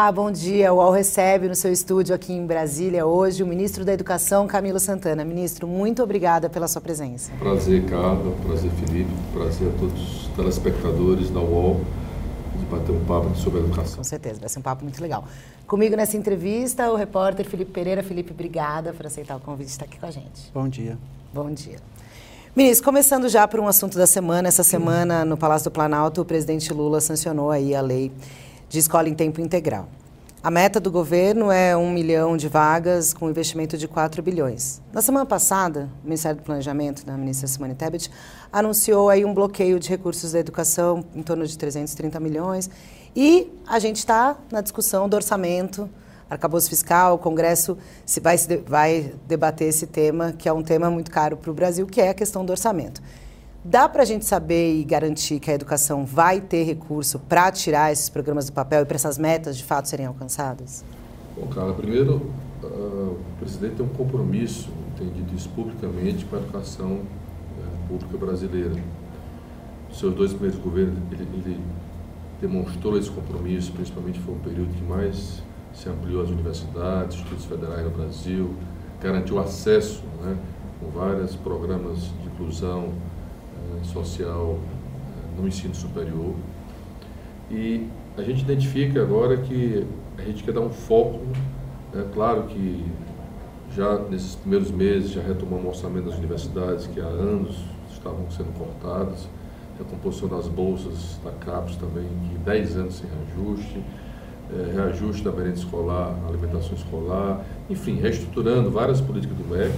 Olá, bom dia. O UOL recebe no seu estúdio aqui em Brasília hoje o ministro da Educação, Camilo Santana. Ministro, muito obrigada pela sua presença. Prazer, Carla. Prazer, Felipe. Prazer a todos os telespectadores da UOL de bater um papo sobre a educação. Com certeza, vai ser um papo muito legal. Comigo nessa entrevista, o repórter Felipe Pereira. Felipe, obrigada por aceitar o convite de estar aqui com a gente. Bom dia. Bom dia. Ministro, começando já por um assunto da semana, essa semana no Palácio do Planalto, o presidente Lula sancionou aí a lei de escola em tempo integral. A meta do governo é um milhão de vagas com investimento de 4 bilhões. Na semana passada, o Ministério do Planejamento, da ministra Simone Tebet, anunciou aí um bloqueio de recursos da educação em torno de 330 milhões. E a gente está na discussão do orçamento, arcabouço fiscal, o Congresso se vai, vai debater esse tema, que é um tema muito caro para o Brasil, que é a questão do orçamento. Dá para a gente saber e garantir que a educação vai ter recurso para tirar esses programas do papel e para essas metas de fato serem alcançadas? Bom, Carla, primeiro, uh, o presidente tem um compromisso, tem dito isso publicamente, com a educação uh, pública brasileira. Nos seus dois primeiros governos, ele, ele demonstrou esse compromisso, principalmente foi um período que mais se ampliou as universidades, estudos federais no Brasil, garantiu acesso né, com vários programas de inclusão social no ensino superior. E a gente identifica agora que a gente quer dar um foco, é claro que já nesses primeiros meses já retomamos o orçamento das universidades que há anos estavam sendo cortadas, a composição das bolsas da CAPES também, que 10 anos sem reajuste, é, reajuste da merenda escolar, alimentação escolar, enfim, reestruturando várias políticas do MEC,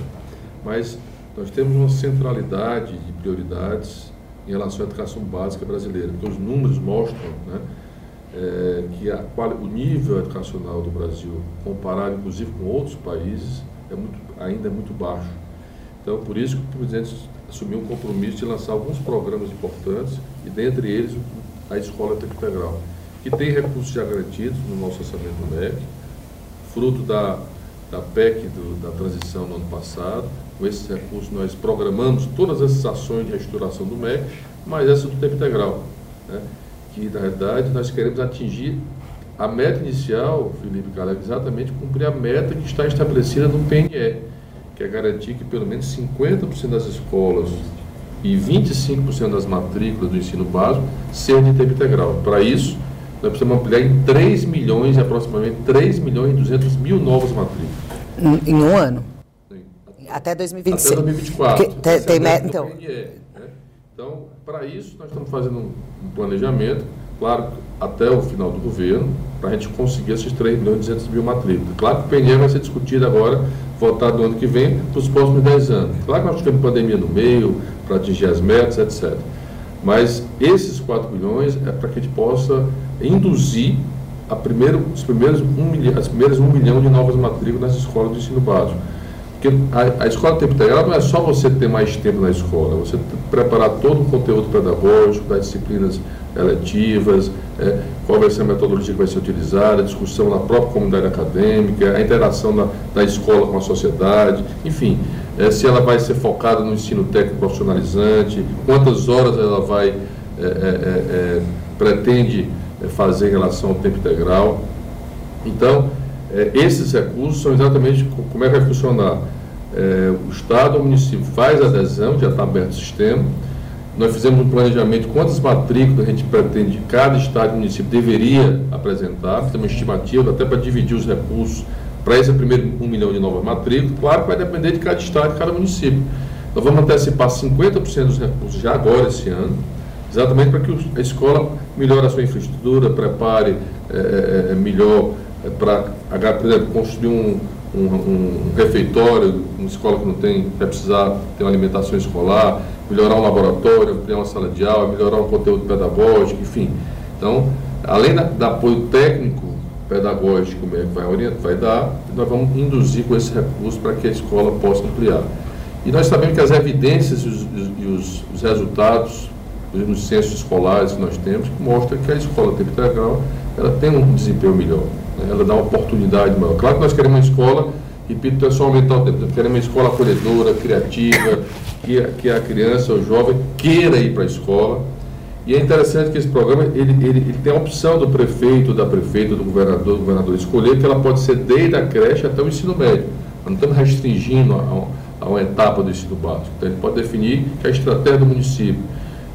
mas nós temos uma centralidade de prioridades em relação à educação básica brasileira, porque os números mostram né, é, que a, o nível educacional do Brasil, comparado inclusive com outros países, é muito, ainda é muito baixo. Então, por isso que o presidente assumiu um compromisso de lançar alguns programas importantes, e dentre eles a Escola Tempo Integral, que tem recursos já garantidos no nosso orçamento do MEC, fruto da, da PEC do, da transição no ano passado, com esses recursos, nós programamos todas essas ações de restauração do MEC, mas essa do tempo integral. Né? Que, na verdade, nós queremos atingir a meta inicial, Felipe Caleb, exatamente cumprir a meta que está estabelecida no PNE, que é garantir que pelo menos 50% das escolas e 25% das matrículas do ensino básico sejam de tempo integral. Para isso, nós precisamos ampliar em 3 milhões, aproximadamente 3 milhões e 200 mil novas matrículas. Em um ano? Até 2026. Até 2024. Porque, tem, tem meta, então. né? Então, para isso, nós estamos fazendo um, planejamento, claro, até o final do governo, para a gente conseguir esses 3 milhões e 200 mil matrículas. Claro que o PNE vai ser discutido agora, votado no ano que vem, para os próximos 10 anos. Claro que nós tivemos pandemia no meio, para atingir as metas, etc. Mas esses 4 milhões é para que a gente possa induzir a primeiro, os primeiros 1 milhão, as primeiras 1 milhão de novas matrículas nas escolas de ensino básico. Porque a, a escola tempo integral não é só você ter mais tempo na escola, você preparar todo o conteúdo pedagógico, das disciplinas eletivas, é, qual vai ser a metodologia que vai ser utilizada, a discussão na própria comunidade acadêmica, a interação da, da escola com a sociedade, enfim, é, se ela vai ser focada no ensino técnico profissionalizante, quantas horas ela vai, é, é, é, é pretende fazer em relação ao tempo integral. Então, é, esses recursos são exatamente como é que vai funcionar. É, o Estado, o município faz a adesão, já está aberto o sistema. Nós fizemos um planejamento quantas matrículas a gente pretende, cada Estado e município deveria apresentar, fizemos uma estimativa até para dividir os recursos para esse primeiro um milhão de novas matrículas. Claro que vai depender de cada Estado e cada município. Nós vamos antecipar 50% dos recursos já agora, esse ano, exatamente para que a escola melhore a sua infraestrutura, prepare é, melhor para, por exemplo, construir um, um, um, refeitório, uma escola que não tem, vai precisar ter uma alimentação escolar, melhorar um laboratório, ampliar uma sala de aula, melhorar um conteúdo pedagógico, enfim. Então, além do apoio técnico, pedagógico que vai, orientar, vai dar, nós vamos induzir com esse recurso para que a escola possa ampliar. E nós sabemos que as evidências e os, e os, os resultados nos censos escolares que nós temos mostram que a escola tempo integral ela tem um desempenho melhor ela dá uma oportunidade maior. Claro que nós queremos uma escola, repito, é só aumentar o tempo, queremos uma escola acolhedora, criativa, que, que a criança, o jovem, queira ir para a escola. E é interessante que esse programa ele, ele, ele tem a opção do prefeito, da prefeita, do governador, do governador escolher que ela pode ser desde a creche até o ensino médio. Nós não estamos restringindo a, a, a uma etapa do ensino básico. Então ele pode definir que é a estratégia do município.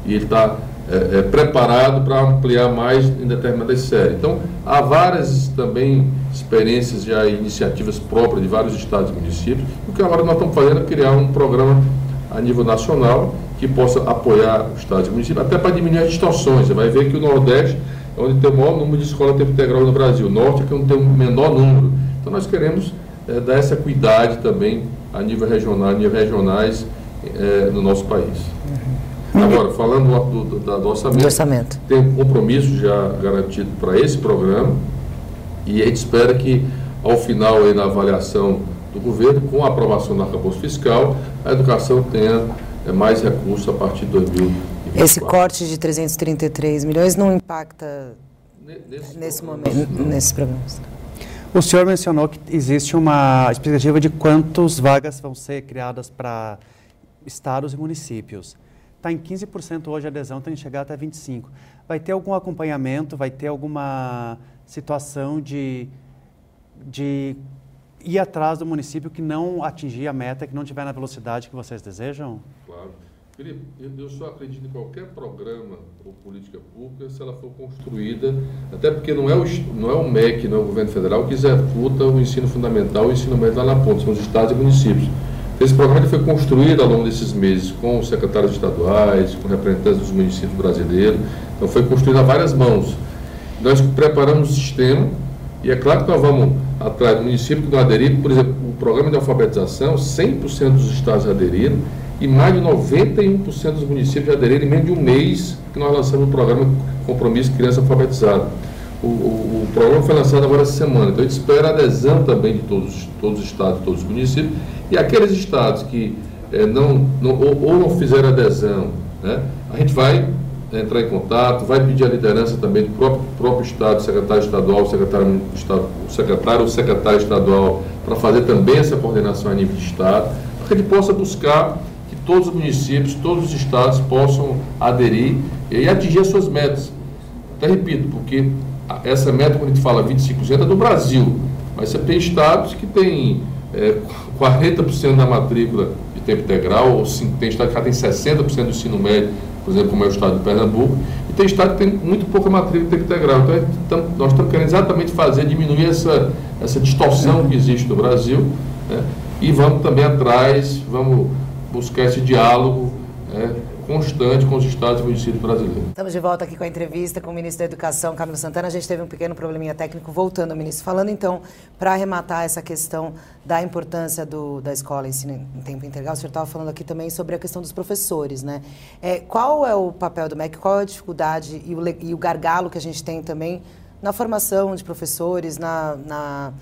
E ele está é, é, preparado para ampliar mais em determinadas séries. Então, há várias também experiências já iniciativas próprias de vários estados e municípios. O que agora nós estamos fazendo é criar um programa a nível nacional que possa apoiar os estados e municípios, até para diminuir as distorções. Você vai ver que o Nordeste é onde tem o maior número de escolas tempo integral no Brasil, o Norte é que é tem o menor número. Então nós queremos é, dar essa cuidade também a nível regional, a nível regionais é, no nosso país. Agora, falando do, do, do, orçamento, do orçamento, tem um compromisso já garantido para esse programa e a gente espera que ao final aí na avaliação do governo, com a aprovação do arcabouço fiscal, a educação tenha é, mais recursos a partir de 2024. Esse corte de 333 milhões não impacta nesse, nesse momento, não. nesses programas? O senhor mencionou que existe uma expectativa de quantas vagas vão ser criadas para estados e municípios. Está em 15% hoje a adesão, tem que chegar até 25%. Vai ter algum acompanhamento, vai ter alguma situação de, de ir atrás do município que não atingir a meta, que não tiver na velocidade que vocês desejam? Claro. Felipe, eu só acredito em qualquer programa ou política pública se ela for construída, até porque não é o, não é o MEC, não é o governo federal que executa o ensino fundamental e o ensino médio lá na ponta, são os estados e municípios. Esse programa foi construído ao longo desses meses com os secretários estaduais, com representantes dos municípios brasileiros, então foi construído a várias mãos. Nós preparamos o sistema e é claro que nós vamos atrás do município que não aderiram, por exemplo, o programa de alfabetização, 100% dos estados aderiram e mais de 91% dos municípios aderiram em menos de um mês que nós lançamos o programa Compromisso Criança Alfabetizada. O, o, o, programa foi lançado agora essa semana, então a gente espera a adesão também de todos, todos os estados, todos os municípios, e aqueles estados que é, não, não ou, ou, não fizeram adesão, né, a gente vai entrar em contato, vai pedir a liderança também do próprio, próprio Estado, secretário estadual, secretário, secretário ou secretário estadual, para fazer também essa coordenação a nível de Estado, para que ele possa buscar que todos os municípios, todos os estados possam aderir e atingir as suas metas. Até repito, porque essa meta, quando a gente fala 25%, é do Brasil, mas você tem estados que têm é, 40% da matrícula de tempo integral, ou tem estado que tem 60% do ensino médio por exemplo, como é o estado de Pernambuco, e tem estado que tem muito pouca matrícula de tempo integral. Então, nós estamos querendo exatamente fazer, diminuir essa, essa distorção que existe no Brasil, né? e vamos também atrás, vamos buscar esse diálogo né? Constante com os estados e municípios brasileiros. Estamos de volta aqui com a entrevista com o ministro da Educação, Camilo Santana. A gente teve um pequeno probleminha técnico, voltando, ministro. Falando então, para arrematar essa questão da importância do, da escola ensino em tempo integral, o senhor estava falando aqui também sobre a questão dos professores, né? É, qual é o papel do MEC, qual é a dificuldade e o, e o gargalo que a gente tem também na formação de professores, na, na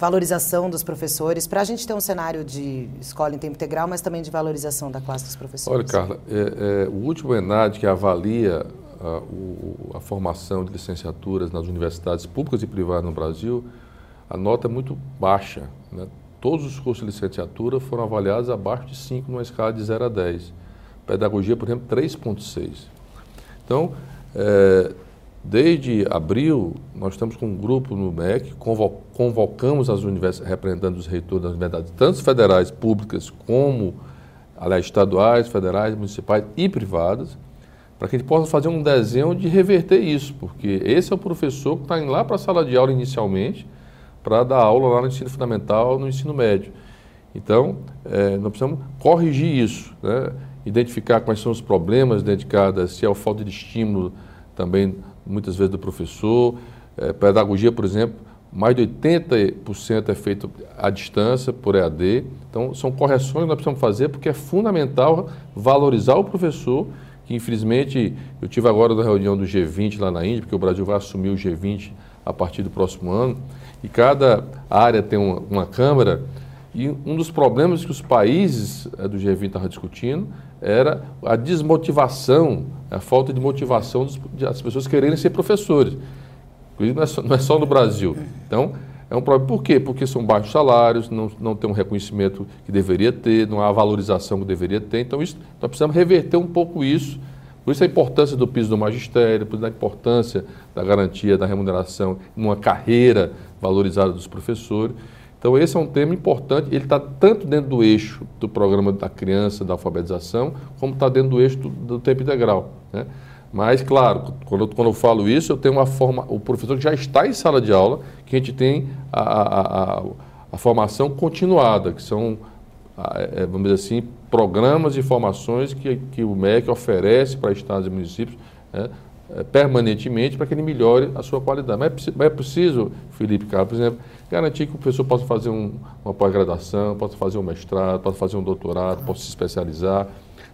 valorização dos professores, para a gente ter um cenário de escola em tempo integral, mas também de valorização da classe dos professores? Olha, Carla, é, é, o último ENAD que avalia a, o, a, formação de licenciaturas nas universidades públicas e privadas no Brasil, a nota é muito baixa. Né? Todos os cursos de licenciatura foram avaliados abaixo de 5 numa escala de 0 a 10. Pedagogia, por exemplo, 3,6. Então, é, Desde abril, nós estamos com um grupo no MEC, convocamos as universidades, representando os reitores das universidades, tanto federais, públicas, como, aliás, estaduais, federais, municipais e privadas, para que a gente possa fazer um desenho de reverter isso, porque esse é o professor que está indo lá para a sala de aula inicialmente, para dar aula lá no ensino fundamental, no ensino médio. Então, é, nós precisamos corrigir isso, né? identificar quais são os problemas dedicados, se é a falta de estímulo também muitas vezes do professor. É, pedagogia, por exemplo, mais de 80% é feito à distância, por EAD. Então, são correções que nós precisamos fazer, porque é fundamental valorizar o professor, que infelizmente eu tive agora na reunião do G20 lá na Índia, porque o Brasil vai assumir o G20 a partir do próximo ano, e cada área tem uma, uma Câmara, e um dos problemas que os países é, do G20 estavam discutindo era a desmotivação, a falta de motivação das pessoas quererem ser professores. Não é, só, não é só no Brasil. Então, é um problema. Por quê? Porque são baixos salários, não, não tem um reconhecimento que deveria ter, não há a valorização que deveria ter. Então, isso, nós precisamos reverter um pouco isso Por isso a importância do piso do magistério, por isso a importância da garantia da remuneração numa carreira valorizada dos professores. Então esse é um tema importante, ele está tanto dentro do eixo do programa da criança, da alfabetização, como está dentro do eixo do, do tempo integral. Né? Mas, claro, quando eu, quando eu falo isso, eu tenho uma forma, o professor que já está em sala de aula, que a gente tem a, a, a, a formação continuada, que são, é, vamos dizer assim, programas e formações que, que o MEC oferece para estados e municípios né, permanentemente para que ele melhore a sua qualidade. Mas é, mas é preciso, Felipe Carlos, por exemplo, garantir que o professor possa fazer um, uma pós-graduação, possa fazer um mestrado, possa fazer um doutorado, possa se especializar.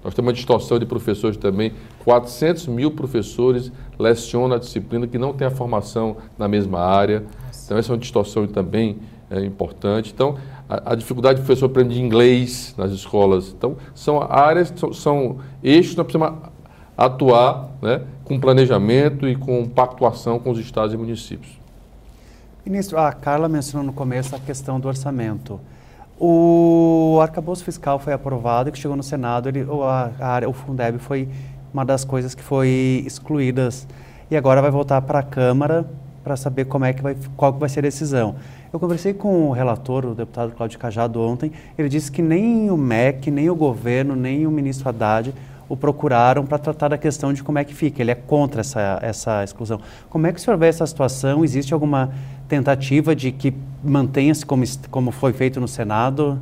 Nós temos uma distorção de professores também. 400 mil professores lecionam a disciplina que não tem a formação na mesma área. Então, essa é uma distorção também é, importante. Então, a, a, dificuldade do professor aprender inglês nas escolas. Então, são áreas, são, são eixos que nós precisamos atuar né, com planejamento e com pactuação com os estados e municípios. Ministro, a Carla mencionou no começo a questão do orçamento. O arcabouço fiscal foi aprovado e que chegou no Senado, ele, a, a área, o Fundeb foi uma das coisas que foi excluídas e agora vai voltar para a Câmara para saber como é que vai, qual que vai ser a decisão. Eu conversei com o relator, o deputado Cláudio Cajado, ontem. Ele disse que nem o MEC, nem o governo, nem o ministro Haddad o procuraram para tratar da questão de como é que fica. Ele é contra essa, essa exclusão. Como é que o senhor vê essa situação? Existe alguma tentativa de que mantenha-se como, como foi feito no Senado?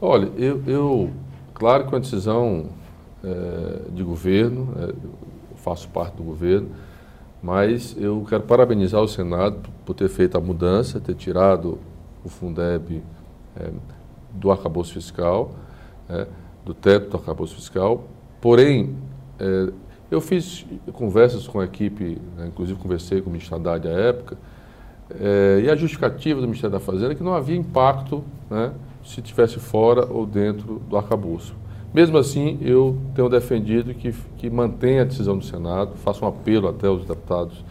Olha, eu, eu claro que uma decisão é, de governo, é, faço parte do governo, mas eu quero parabenizar o Senado por ter feito a mudança, ter tirado o Fundeb é, do arcabouço fiscal, do teto do arcabouço fiscal, Porém, é, eu fiz conversas com a equipe, né, inclusive conversei com o ministro Haddad à época, é, e a justificativa do Ministério da Fazenda é que não havia impacto né, se estivesse fora ou dentro do arcabouço. Mesmo assim, eu tenho defendido que, que mantenha a decisão do Senado, faço um apelo até aos deputados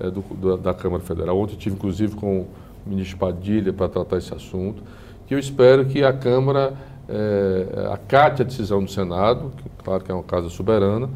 é, do, do, da Câmara Federal. Ontem tive, inclusive, com o ministro Padilha para tratar esse assunto, que eu espero que a Câmara é, acate a decisão do Senado, que claro que é uma casa soberana,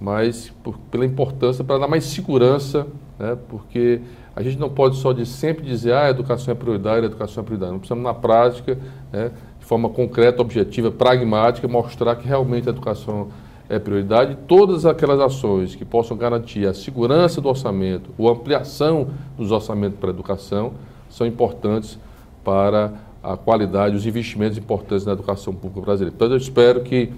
mas por, pela importância para dar mais segurança, né, porque a gente não pode só de sempre dizer ah, a educação é prioridade, a educação é prioridade. Não precisamos, na prática, né, de forma concreta, objetiva, pragmática, mostrar que realmente a educação é prioridade todas aquelas ações que possam garantir a segurança do orçamento ou ampliação dos orçamentos para a educação são importantes para a qualidade, os investimentos importantes na educação pública brasileira. Então, eu espero que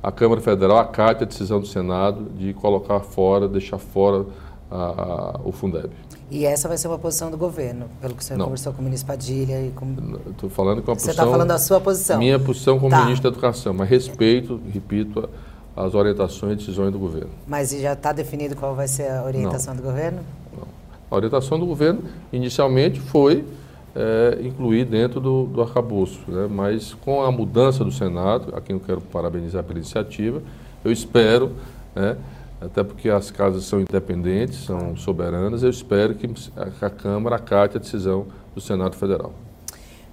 a Câmara Federal acate a decisão do Senado de colocar fora, deixar fora a, a, o Fundeb. E essa vai ser uma posição do governo, pelo que o senhor Não. conversou com o ministro Padilha e com... Estou falando com a posição... Você está falando a sua posição. Minha posição como tá. ministro da Educação, mas respeito, repito, as orientações e decisões do governo. Mas já está definido qual vai ser a orientação Não. do governo? Não. A orientação do governo, inicialmente, foi é, incluir dentro do, do arcabouço. Né? Mas com a mudança do Senado, a quem eu quero parabenizar pela iniciativa, eu espero, né, até porque as casas são independentes, são soberanas, eu espero que a Câmara acate a decisão do Senado Federal.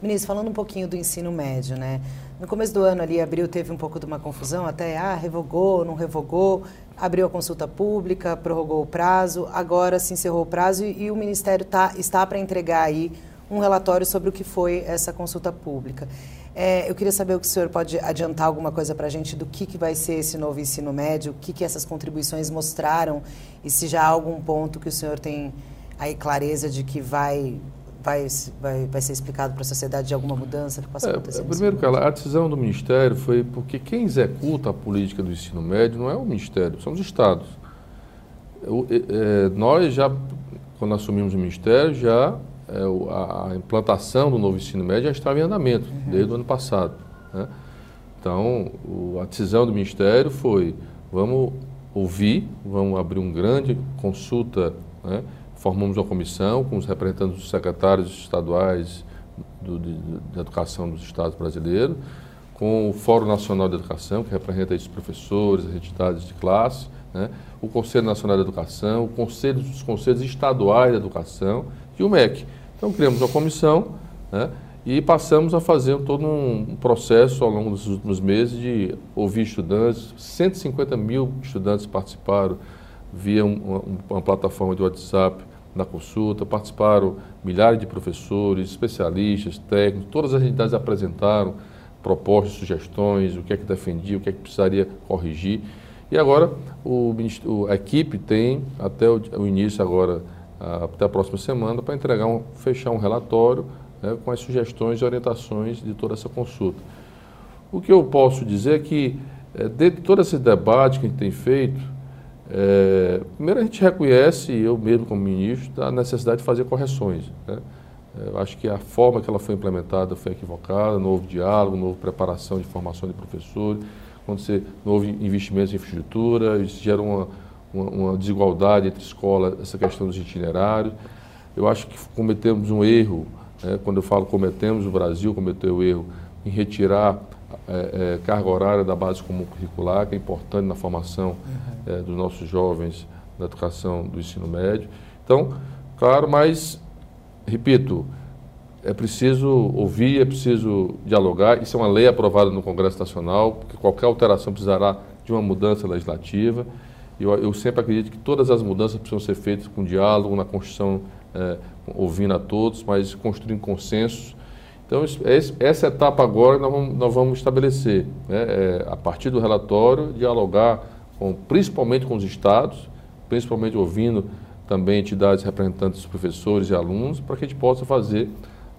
Ministro, falando um pouquinho do ensino médio, né? No começo do ano ali, abril, teve um pouco de uma confusão, até, ah, revogou, não revogou, abriu a consulta pública, prorrogou o prazo, agora se encerrou o prazo e, e o Ministério tá, está para entregar aí um relatório sobre o que foi essa consulta pública. É, eu queria saber o que o senhor pode adiantar alguma coisa para a gente do que, que vai ser esse novo ensino médio, o que, que essas contribuições mostraram e se já há algum ponto que o senhor tem aí clareza de que vai vai, vai, vai ser explicado para a sociedade de alguma mudança que possa é, acontecer? primeiro, Carla, a decisão do Ministério foi porque quem executa a política do ensino médio não é o Ministério, são os Estados. Eu, é, nós já, quando assumimos o Ministério, já é, a implantação do novo ensino médio já estava em andamento, uhum. desde o ano passado. Né? Então, o, a decisão do Ministério foi, vamos ouvir, vamos abrir uma grande consulta, né? formamos uma comissão com os representantes dos secretários estaduais do, de, de Educação dos Estados brasileiros, com o Fórum Nacional de Educação, que representa os professores, as entidades de classe, né? o Conselho Nacional de Educação, o Conselho dos Conselhos Estaduais de Educação, e o MEC. Então criamos uma comissão né, E passamos a fazer todo um processo ao longo dos últimos meses de ouvir estudantes. 150 mil estudantes participaram via uma, uma plataforma de WhatsApp na consulta, participaram milhares de professores, especialistas, técnicos, todas as entidades apresentaram propostas, sugestões, o que é que defendia, o que é que precisaria corrigir. E agora o, a equipe tem até o, o início agora, até a próxima semana, para entregar um, fechar um relatório né, com as sugestões e orientações de toda essa consulta. O que eu posso dizer é que, é, dentro de todo esse debate que a gente tem feito, é, primeiro a gente reconhece, eu mesmo como ministro, a necessidade de fazer correções. Né? É, eu acho que a forma que ela foi implementada foi equivocada, houve diálogo, houve preparação de formação de professores, quando você, houve investimentos em infraestrutura, isso gera uma, uma, uma desigualdade entre escolas, essa questão dos itinerários. Eu acho que cometemos um erro é, quando eu falo cometemos, o Brasil cometeu o erro em retirar é, é, carga horária da base comum curricular, que é importante na formação uhum. é, dos nossos jovens na educação do ensino médio. Então, claro, mas, repito, é preciso ouvir, é preciso dialogar. Isso é uma lei aprovada no Congresso Nacional, porque qualquer alteração precisará de uma mudança legislativa. Eu, eu sempre acredito que todas as mudanças precisam ser feitas com diálogo, na construção é, ouvindo a todos, mas construindo consensos. Então, essa etapa agora nós vamos, nós vamos estabelecer, né, é, a partir do relatório, dialogar com, principalmente com os estados, principalmente ouvindo também entidades representantes dos professores e alunos, para que a gente possa fazer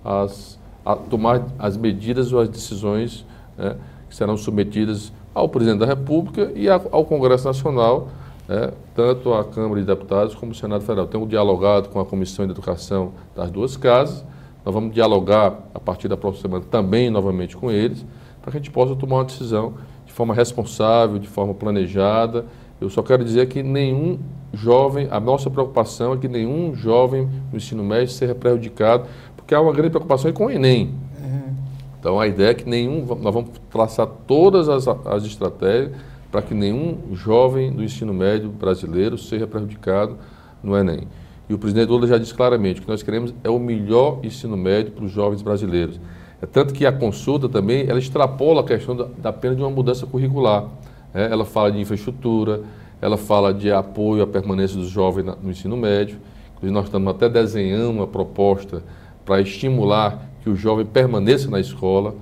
as, a, tomar as medidas ou as decisões né, que serão submetidas ao presidente da República e ao Congresso Nacional né, tanto a Câmara de Deputados como o Senado Federal. Temos dialogado com a Comissão de Educação das duas casas, nós vamos dialogar a partir da próxima semana também novamente com eles, para que a gente possa tomar uma decisão de forma responsável, de forma planejada. Eu só quero dizer que nenhum jovem, a nossa preocupação é que nenhum jovem no ensino médio seja prejudicado, porque há uma grande preocupação com o Enem. Uhum. Então a ideia é que nenhum, nós vamos traçar todas as, as estratégias para que nenhum jovem do ensino médio brasileiro seja prejudicado no Enem. E o presidente Lula já disse claramente que nós queremos é o melhor ensino médio para os jovens brasileiros. É tanto que a consulta também, ela extrapola a questão da, pena de uma mudança curricular. É, ela fala de infraestrutura, ela fala de apoio à permanência dos jovens no ensino médio. Inclusive, nós estamos até desenhando uma proposta para estimular que o jovem permaneça na escola,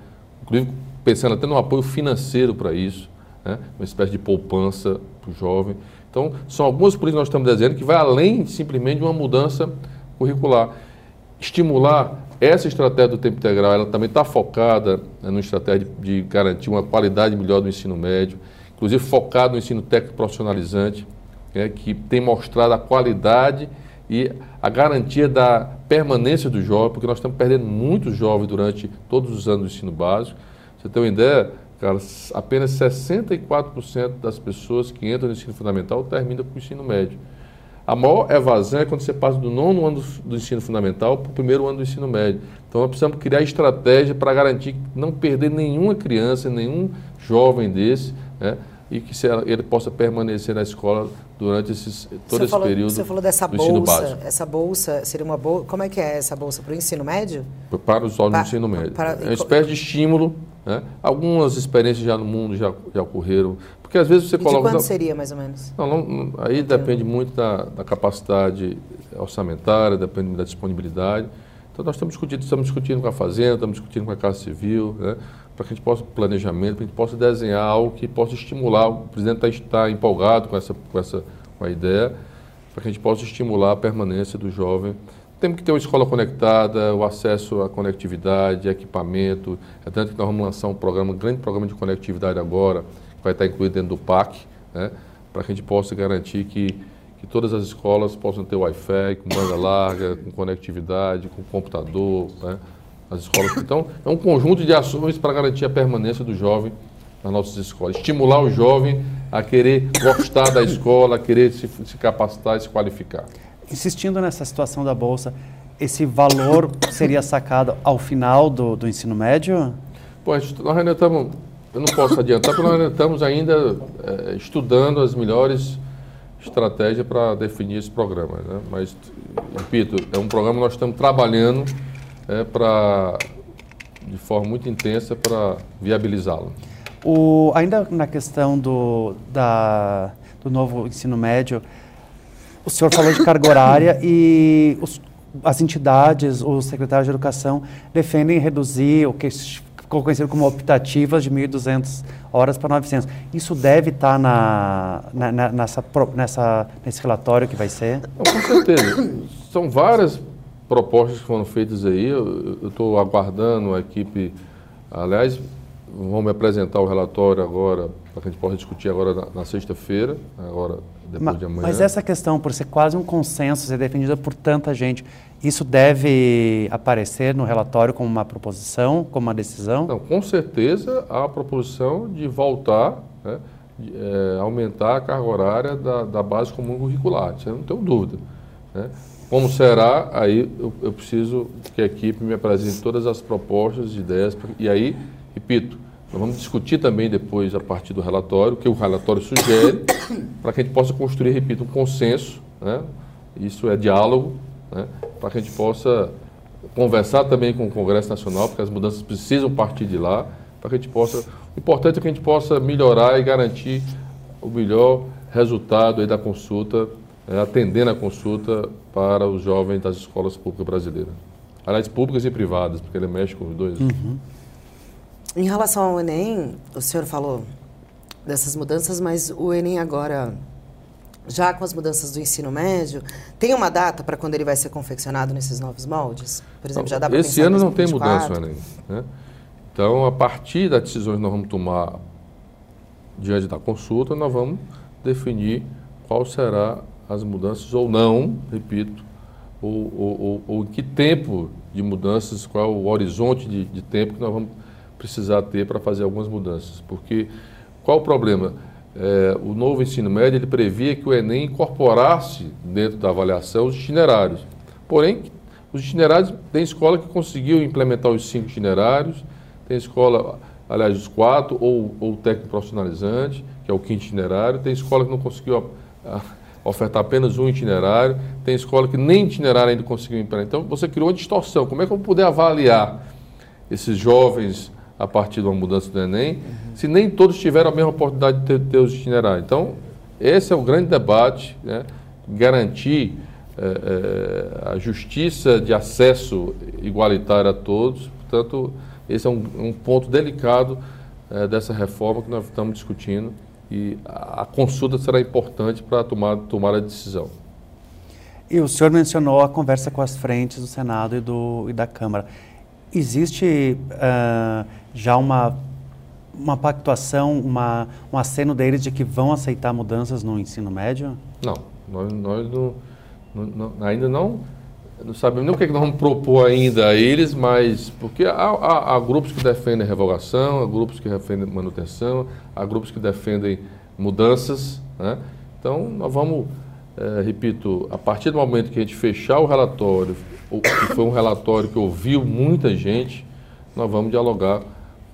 inclusive pensando até no apoio financeiro para isso né? uma espécie de poupança para o jovem. Então, são algumas políticas que nós estamos desenhando que vai além simplesmente de uma mudança curricular. Estimular essa estratégia do tempo integral, ela também está focada né, numa estratégia de, de, garantir uma qualidade melhor do ensino médio, inclusive focado no ensino técnico profissionalizante, né, que tem mostrado a qualidade e a garantia da permanência do jovem, porque nós estamos perdendo muitos jovens durante todos os anos do ensino básico. Você tem uma ideia, Cara, apenas 64% das pessoas que entram no ensino fundamental terminam com o ensino médio. A maior evasão é quando você passa do nono ano do ensino fundamental para o primeiro ano do ensino médio. Então, nós precisamos criar estratégia para garantir não perder nenhuma criança, nenhum jovem desse, né, e que ele possa permanecer na escola durante esses, todo você esse falou, período. Você falou dessa bolsa. Essa bolsa seria uma bolsa. Como é que é essa bolsa para o ensino médio? Para os alunos do ensino médio. Para, é uma espécie de estímulo né? Algumas experiências já no mundo já, já ocorreram. Porque às vezes você e coloca. De quanto seria mais ou menos? Não, não, aí depende muito da, da, capacidade orçamentária, depende da disponibilidade. Então nós estamos discutindo, estamos discutindo com a Fazenda, estamos discutindo com a Casa Civil, né? Para que a gente possa planejamento, para que a gente possa desenhar algo que possa estimular. O presidente está, está empolgado com essa, com essa com a ideia, para que a gente possa estimular a permanência do jovem temos que ter uma escola conectada, o acesso à conectividade, equipamento. É tanto que nós vamos lançar um programa, um grande programa de conectividade agora, que vai estar incluído dentro do PAC, né, para que a gente possa garantir que, que todas as escolas possam ter Wi-Fi, com banda larga, com conectividade, com computador. Né, as escolas. Então, é um conjunto de ações para garantir a permanência do jovem nas nossas escolas. Estimular o jovem a querer gostar da escola, a querer se, se capacitar e se qualificar insistindo nessa situação da bolsa, esse valor seria sacado ao final do, do ensino médio? Pois, nós ainda estamos, eu não posso adiantar, porque nós ainda estamos ainda é, estudando as melhores estratégias para definir esse programa. Né? Mas, repito, é um programa que nós estamos trabalhando é, para de forma muito intensa para viabilizá-lo. ainda na questão do, da, do novo ensino médio, o senhor falou de carga horária e os, as entidades, os secretários de educação, defendem reduzir o que ficou conhecido como optativas de 1.200 horas para 900. Isso deve estar na, na, nessa, nessa, nesse relatório que vai ser? com certeza. São várias propostas que foram feitas aí. Eu estou aguardando a equipe. Aliás, vão me apresentar o relatório agora, para que a gente possa discutir agora na, na sexta-feira, agora depois mas, de amanhã. Mas essa questão, por ser quase um consenso, ser defendida por tanta gente, isso deve aparecer no relatório como uma proposição, como uma decisão? Não, com certeza a proposição de voltar, né, de, é, aumentar a carga horária da, da base comum curricular, isso eu não tenho dúvida. Né? Como será, aí eu, eu, preciso que a equipe me apresente todas as propostas, ideias, e aí, repito, nós vamos discutir também depois, a partir do relatório, o que o relatório sugere, para que a gente possa construir, repito, um consenso, né? isso é diálogo, né? para que a gente possa conversar também com o Congresso Nacional, porque as mudanças precisam partir de lá, para que a gente possa. O importante é que a gente possa melhorar e garantir o melhor resultado da consulta, atendendo a consulta para os jovens das escolas públicas brasileiras. Aliás, públicas e privadas, porque ele mexe com os dois. Uhum. Em relação ao Enem, o senhor falou dessas mudanças, mas o Enem agora, já com as mudanças do ensino médio, tem uma data para quando ele vai ser confeccionado nesses novos moldes? Por exemplo, já dá para Esse ano não tem mudança o Enem. Né? Então, a partir das decisões que nós vamos tomar diante da consulta, nós vamos definir qual será as mudanças ou não, repito, ou, ou, ou, ou que tempo de mudanças, qual o horizonte de, de tempo que nós vamos precisar ter para fazer algumas mudanças. Porque qual o problema? É, o novo ensino médio ele previa que o Enem incorporasse dentro da avaliação os itinerários. Porém, os itinerários, tem escola que conseguiu implementar os cinco itinerários, tem escola, aliás, os quatro, ou, ou o técnico profissionalizante, que é o quinto itinerário, tem escola que não conseguiu a, a, ofertar apenas um itinerário, tem escola que nem itinerário ainda conseguiu implementar. Então, você criou uma distorção. Como é que eu vou poder avaliar esses jovens a partir de uma mudança do Enem, uhum. se nem todos tiveram a mesma oportunidade de ter, ter os itinerários. Então, esse é o grande debate, né? garantir é, é, a justiça de acesso igualitário a todos. Portanto, esse é um, um ponto delicado é, dessa reforma que nós estamos discutindo e a, consulta será importante para tomar, tomar a decisão. E o senhor mencionou a conversa com as frentes do Senado e, do, e da Câmara. Existe uh, já uma, uma pactuação, uma, um aceno deles de que vão aceitar mudanças no ensino médio? Não, nós, nós não, não, ainda não, não sabemos nem o que, é que nós vamos propor ainda a eles, mas porque há, há, há, grupos que defendem revogação, há grupos que defendem manutenção, há grupos que defendem mudanças, né? Então, nós vamos, é, repito, a partir do momento que a gente fechar o relatório, que foi um relatório que ouviu muita gente, nós vamos dialogar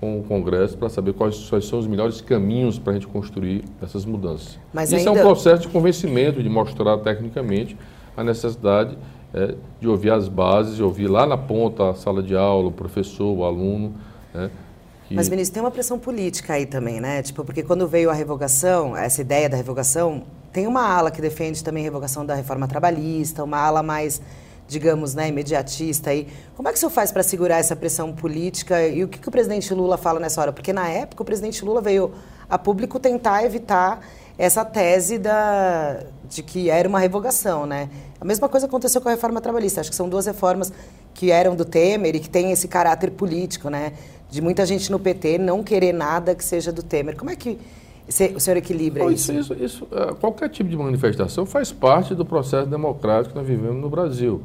com o Congresso para saber quais, quais, são os melhores caminhos para a gente construir essas mudanças. Mas Isso ainda... é um processo de convencimento, de mostrar tecnicamente a necessidade é, de ouvir as bases, de ouvir lá na ponta a sala de aula, o professor, o aluno. Né, que... Mas, ministro, tem uma pressão política aí também, né? Tipo, porque quando veio a revogação, essa ideia da revogação, tem uma ala que defende também a revogação da reforma trabalhista, uma ala mais digamos, né, imediatista aí. Como é que o senhor faz para segurar essa pressão política e o que, que o presidente Lula fala nessa hora? Porque na época o presidente Lula veio a público tentar evitar essa tese da, de que era uma revogação, né? A mesma coisa aconteceu com a reforma trabalhista. Acho que são duas reformas que eram do Temer e que têm esse caráter político, né? De muita gente no PT não querer nada que seja do Temer. Como é que o senhor equilibra isso? Isso, isso, isso? É, qualquer tipo de manifestação faz parte do processo democrático que nós vivemos no Brasil.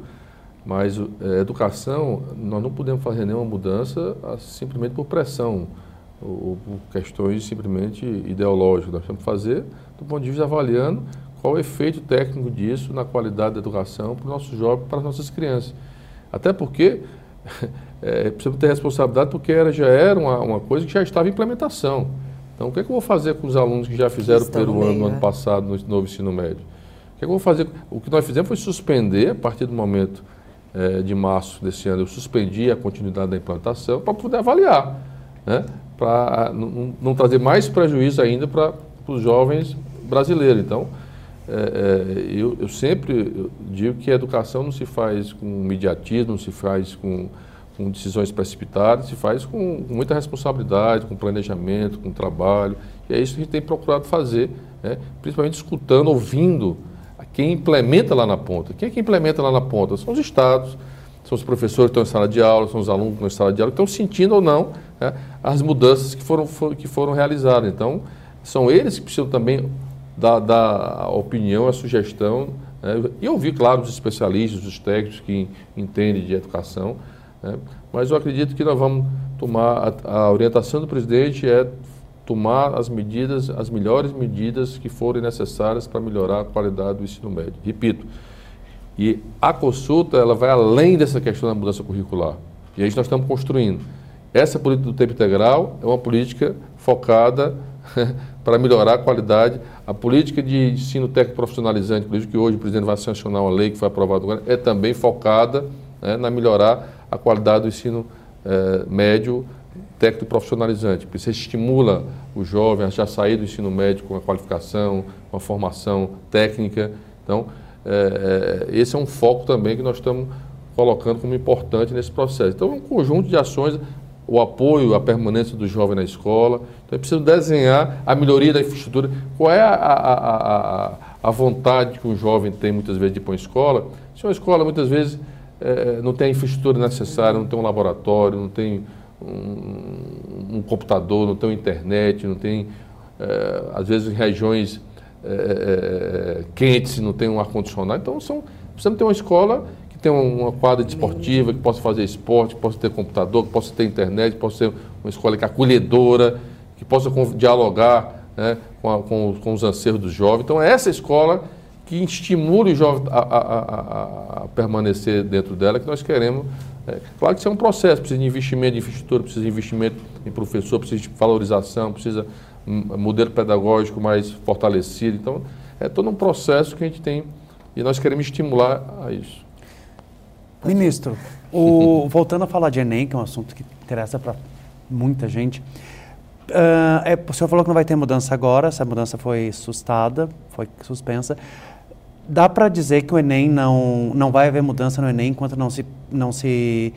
Mas é, educação, nós não podemos fazer nenhuma mudança ah, simplesmente por pressão ou por questões simplesmente ideológicas. Nós temos que fazer do ponto de vista avaliando qual o efeito técnico disso na qualidade da educação para os nossos jovens, para as nossas crianças. Até porque é, precisamos ter responsabilidade porque era, já era uma, uma, coisa que já estava em implementação. Então, o que, é que eu vou fazer com os alunos que já fizeram o primeiro ano no ano passado no novo ensino médio? O que, é que eu vou fazer? O que nós fizemos foi suspender, a partir do momento eh, de março desse ano, eu suspendi a continuidade da implantação para poder avaliar, né? para não, trazer mais prejuízo ainda para os jovens brasileiros. Então, é, eu, eu, sempre digo que a educação não se faz com mediatismo, não se faz com, com decisões precipitadas, se faz com, com, muita responsabilidade, com planejamento, com trabalho. E é isso que a gente tem procurado fazer, né? principalmente escutando, ouvindo quem implementa lá na ponta. Quem é que implementa lá na ponta? São os estados, são os professores que estão em sala de aula, são os alunos que estão em sala de aula, que estão sentindo ou não né, as mudanças que foram, que foram realizadas. Então, são eles que precisam também dar, dar a opinião, a sugestão. Né? E ouvir, claro, os especialistas, os técnicos que entendem de educação. Né? Mas eu acredito que nós vamos tomar, a, a orientação do presidente é tomar as medidas, as melhores medidas que forem necessárias para melhorar a qualidade do ensino médio. Repito, e a consulta ela vai além dessa questão da mudança curricular. E aí nós estamos construindo. Essa política do tempo integral é uma política focada para melhorar a qualidade. A política de ensino técnico profissionalizante, isso que hoje o presidente vai sancionar uma lei que foi aprovada agora, é também focada né, na melhorar a qualidade do ensino eh, médio técnico profissionalizante, porque você estimula o jovem a já sair do ensino médio com a qualificação, com a formação técnica. Então, é, é, esse é um foco também que nós estamos colocando como importante nesse processo. Então, um conjunto de ações, o apoio à permanência do jovem na escola. Então, é preciso desenhar a melhoria da infraestrutura. Qual é a, a, a, a vontade que um jovem tem, muitas vezes, de ir para uma escola? Se uma escola, muitas vezes, é, não tem a infraestrutura necessária, não tem um laboratório, não tem um, um computador, não tem internet, não tem, é, às vezes, em regiões é, quentes, não tem um ar-condicionado. Então, são, precisamos ter uma escola tenha uma quadra desportiva, que possa fazer esporte, que possa ter computador, que possa ter internet, que possa ser uma escola que é acolhedora, que possa dialogar né, com, a, com, com, os anseios dos jovens. Então, é essa escola que estimule o jovem a, a, a, permanecer dentro dela que nós queremos é, claro que isso é um processo, precisa de investimento em infraestrutura, precisa de investimento em professor, precisa de valorização, precisa de um modelo pedagógico mais fortalecido. Então, é todo um processo que a gente tem e nós queremos estimular a isso. Ministro, o, voltando a falar de Enem, que é um assunto que interessa para muita gente, uh, é, o senhor falou que não vai ter mudança agora, essa mudança foi sustada, foi suspensa. Dá para dizer que o Enem não, não vai haver mudança no Enem enquanto não se, não se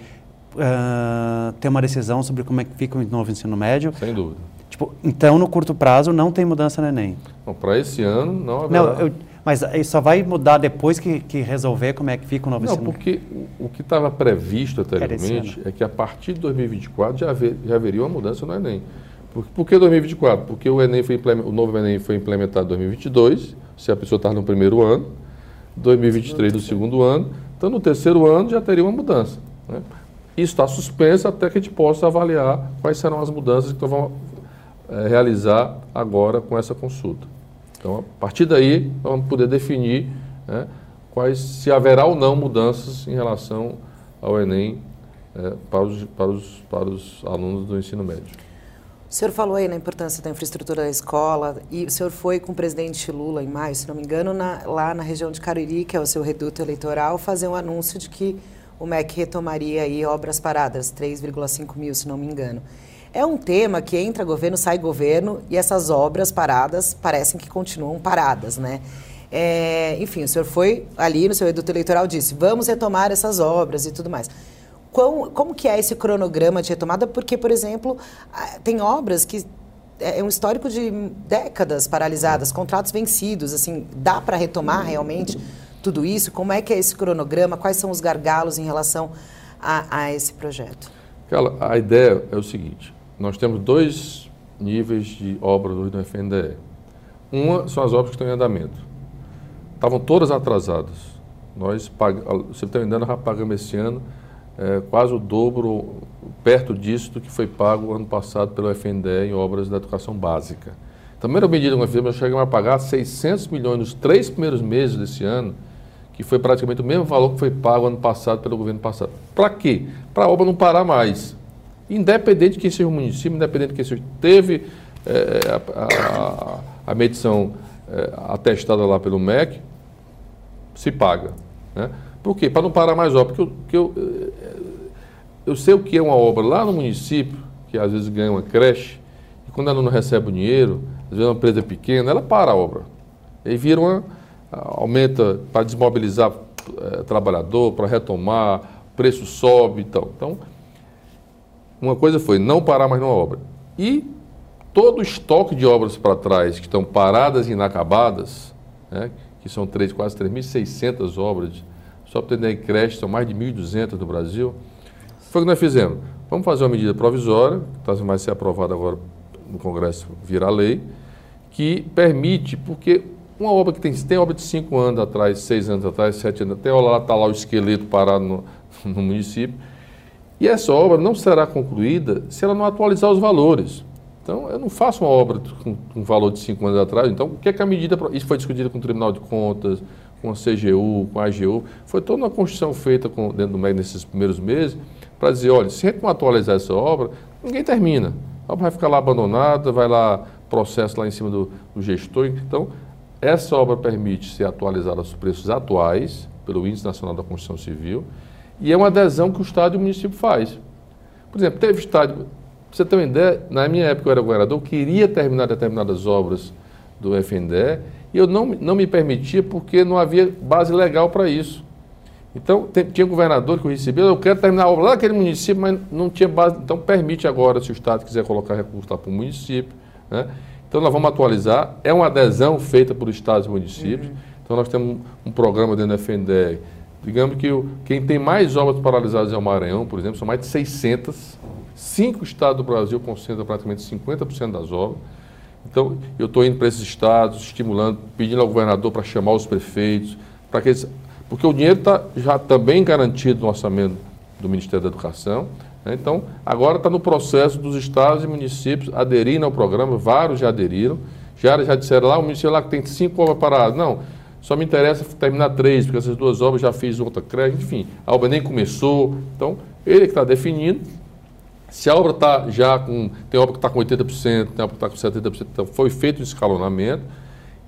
uh, tem uma decisão sobre como é que fica o novo ensino médio? Sem dúvida. Tipo, então, no curto prazo, não tem mudança no Enem? Para esse ano, não haverá. Não, eu, mas só vai mudar depois que, que, resolver como é que fica o novo não, ensino? Não, porque o, o que estava previsto anteriormente é que a partir de 2024 já, haver, já haveria uma mudança no Enem. Por, por que 2024? Porque o, Enem foi o novo Enem foi implementado em 2022, se a pessoa está no primeiro ano, 2023 no segundo ano, então no terceiro ano já teria uma mudança. Né? Isso está suspenso até que a gente possa avaliar quais serão as mudanças que nós vamos é, realizar agora com essa consulta. Então, a partir daí, vamos poder definir né, quais, se haverá ou não mudanças em relação ao Enem é, para, os, para, os, para os alunos do ensino médio. O senhor falou aí na importância da infraestrutura da escola e o senhor foi com o presidente Lula em maio, se não me engano, na, lá na região de Cariri, que é o seu reduto eleitoral, fazer um anúncio de que o MEC retomaria aí obras paradas, 3,5 mil, se não me engano. É um tema que entra governo, sai governo e essas obras paradas parecem que continuam paradas, né? É, enfim, o senhor foi ali no seu reduto eleitoral disse, vamos retomar essas obras e tudo mais. Como, como que é esse cronograma de retomada? Porque, por exemplo, tem obras que é, é um histórico de décadas paralisadas, contratos vencidos, assim, dá para retomar realmente tudo isso? Como é que é esse cronograma? Quais são os gargalos em relação a, a esse projeto? Carla, a ideia é o seguinte, nós temos dois níveis de obras hoje no FNDE. Uma são as obras que estão em andamento. Estavam todas atrasadas. Nós, você está me dando, já pagamos esse ano é, quase o dobro, perto disso, do que foi pago ano passado pelo FNDE em obras da educação básica. A primeira medida que nós fizemos, nós chegamos a pagar 600 milhões nos três primeiros meses desse ano, que foi praticamente o mesmo valor que foi pago ano passado pelo governo passado. Para quê? Para a obra não parar mais. Independente de quem seja o município, independente de quem seja. Teve é, a, a, a, medição é, atestada lá pelo MEC, se paga. Né? Por quê? Para não parar mais obra. Porque eu, porque eu, eh, eu sei o que é uma obra lá no município, que às vezes ganha uma creche, e quando ela não recebe o dinheiro, às vezes é uma empresa pequena, ela para a obra. E vira uma. aumenta para desmobilizar é, trabalhador, para retomar, preço sobe e tal. Então, uma coisa foi não parar mais numa obra. E todo o estoque de obras para trás que estão paradas e inacabadas, né, que são 3, quase 3.600 obras, só para ter creche, são mais de 1.200 no Brasil, foi o que nós fizemos. Vamos fazer uma medida provisória, que vai ser aprovada agora no Congresso, virar lei, que permite, porque uma obra que tem, tem obra de 5 anos atrás, 6 anos atrás, 7 anos, até lá está lá o esqueleto parado no, no município, e essa obra não será concluída se ela não atualizar os valores. Então, eu não faço uma obra com, um valor de cinco anos atrás. Então, o que é que a medida. Isso foi discutido com o Tribunal de Contas, com a CGU, com a AGU. Foi toda uma construção feita com, dentro do MEC nesses primeiros meses para dizer: olha, se a gente não atualizar essa obra, ninguém termina. A obra vai ficar lá abandonada, vai lá, processo lá em cima do, do gestor. Então, essa obra permite ser atualizada aos preços atuais, pelo Índice Nacional da Construção Civil e é uma adesão que o Estado e o município faz. Por exemplo, teve estádio, para você ter uma ideia, na minha época eu era governador, eu queria terminar determinadas obras do FNDE e eu não, não me permitia porque não havia base legal para isso. Então, tem, tinha governador que eu recebia, eu quero terminar a obra lá naquele município, mas não tinha base. Então, permite agora, se o Estado quiser colocar recurso lá para o município. Né? Então, nós vamos atualizar. É uma adesão feita por estados e municípios. Uhum. Então, nós temos um, um programa dentro do FNDE Digamos que quem tem mais obras paralisadas é o Maranhão, por exemplo, são mais de 600. Cinco estados do Brasil concentram praticamente 50% das obras. Então, eu estou indo para esses estados, estimulando, pedindo ao governador para chamar os prefeitos, para que eles, porque o dinheiro está já também garantido no orçamento do Ministério da Educação. Né? Então, agora está no processo dos estados e municípios aderirem ao programa, vários já aderiram, já, já disseram lá, o município lá que tem cinco obras paradas. Não, só me interessa terminar três, porque essas duas obras já fiz outra crédito, enfim, a obra nem começou. Então, ele que está definindo. Se a obra está já com. Tem obra que está com 80%, tem obra que está com 70%, então foi feito o escalonamento.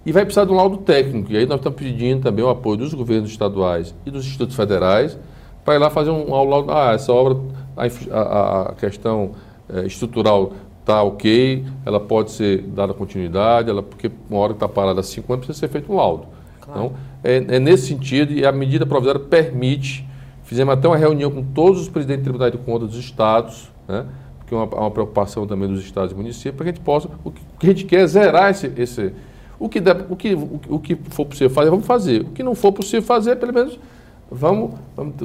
E vai precisar de um laudo técnico. E aí nós estamos pedindo também o apoio dos governos estaduais e dos institutos federais para ir lá fazer um, laudo. Ah, essa obra, a, a, a questão é, estrutural está ok, ela pode ser dada continuidade, ela, porque uma hora que está parada há cinco anos precisa ser feito um laudo. Então, é, é, nesse sentido, e a medida provisória permite, fizemos até uma reunião com todos os presidentes de tribunais de contas dos estados, né, porque é uma, uma preocupação também dos estados e municípios, para que a gente possa, o que, o que a gente quer é zerar esse, esse o, que der, o, que, o, o que for possível fazer, vamos fazer. O que não for possível fazer, pelo menos vamos, vamos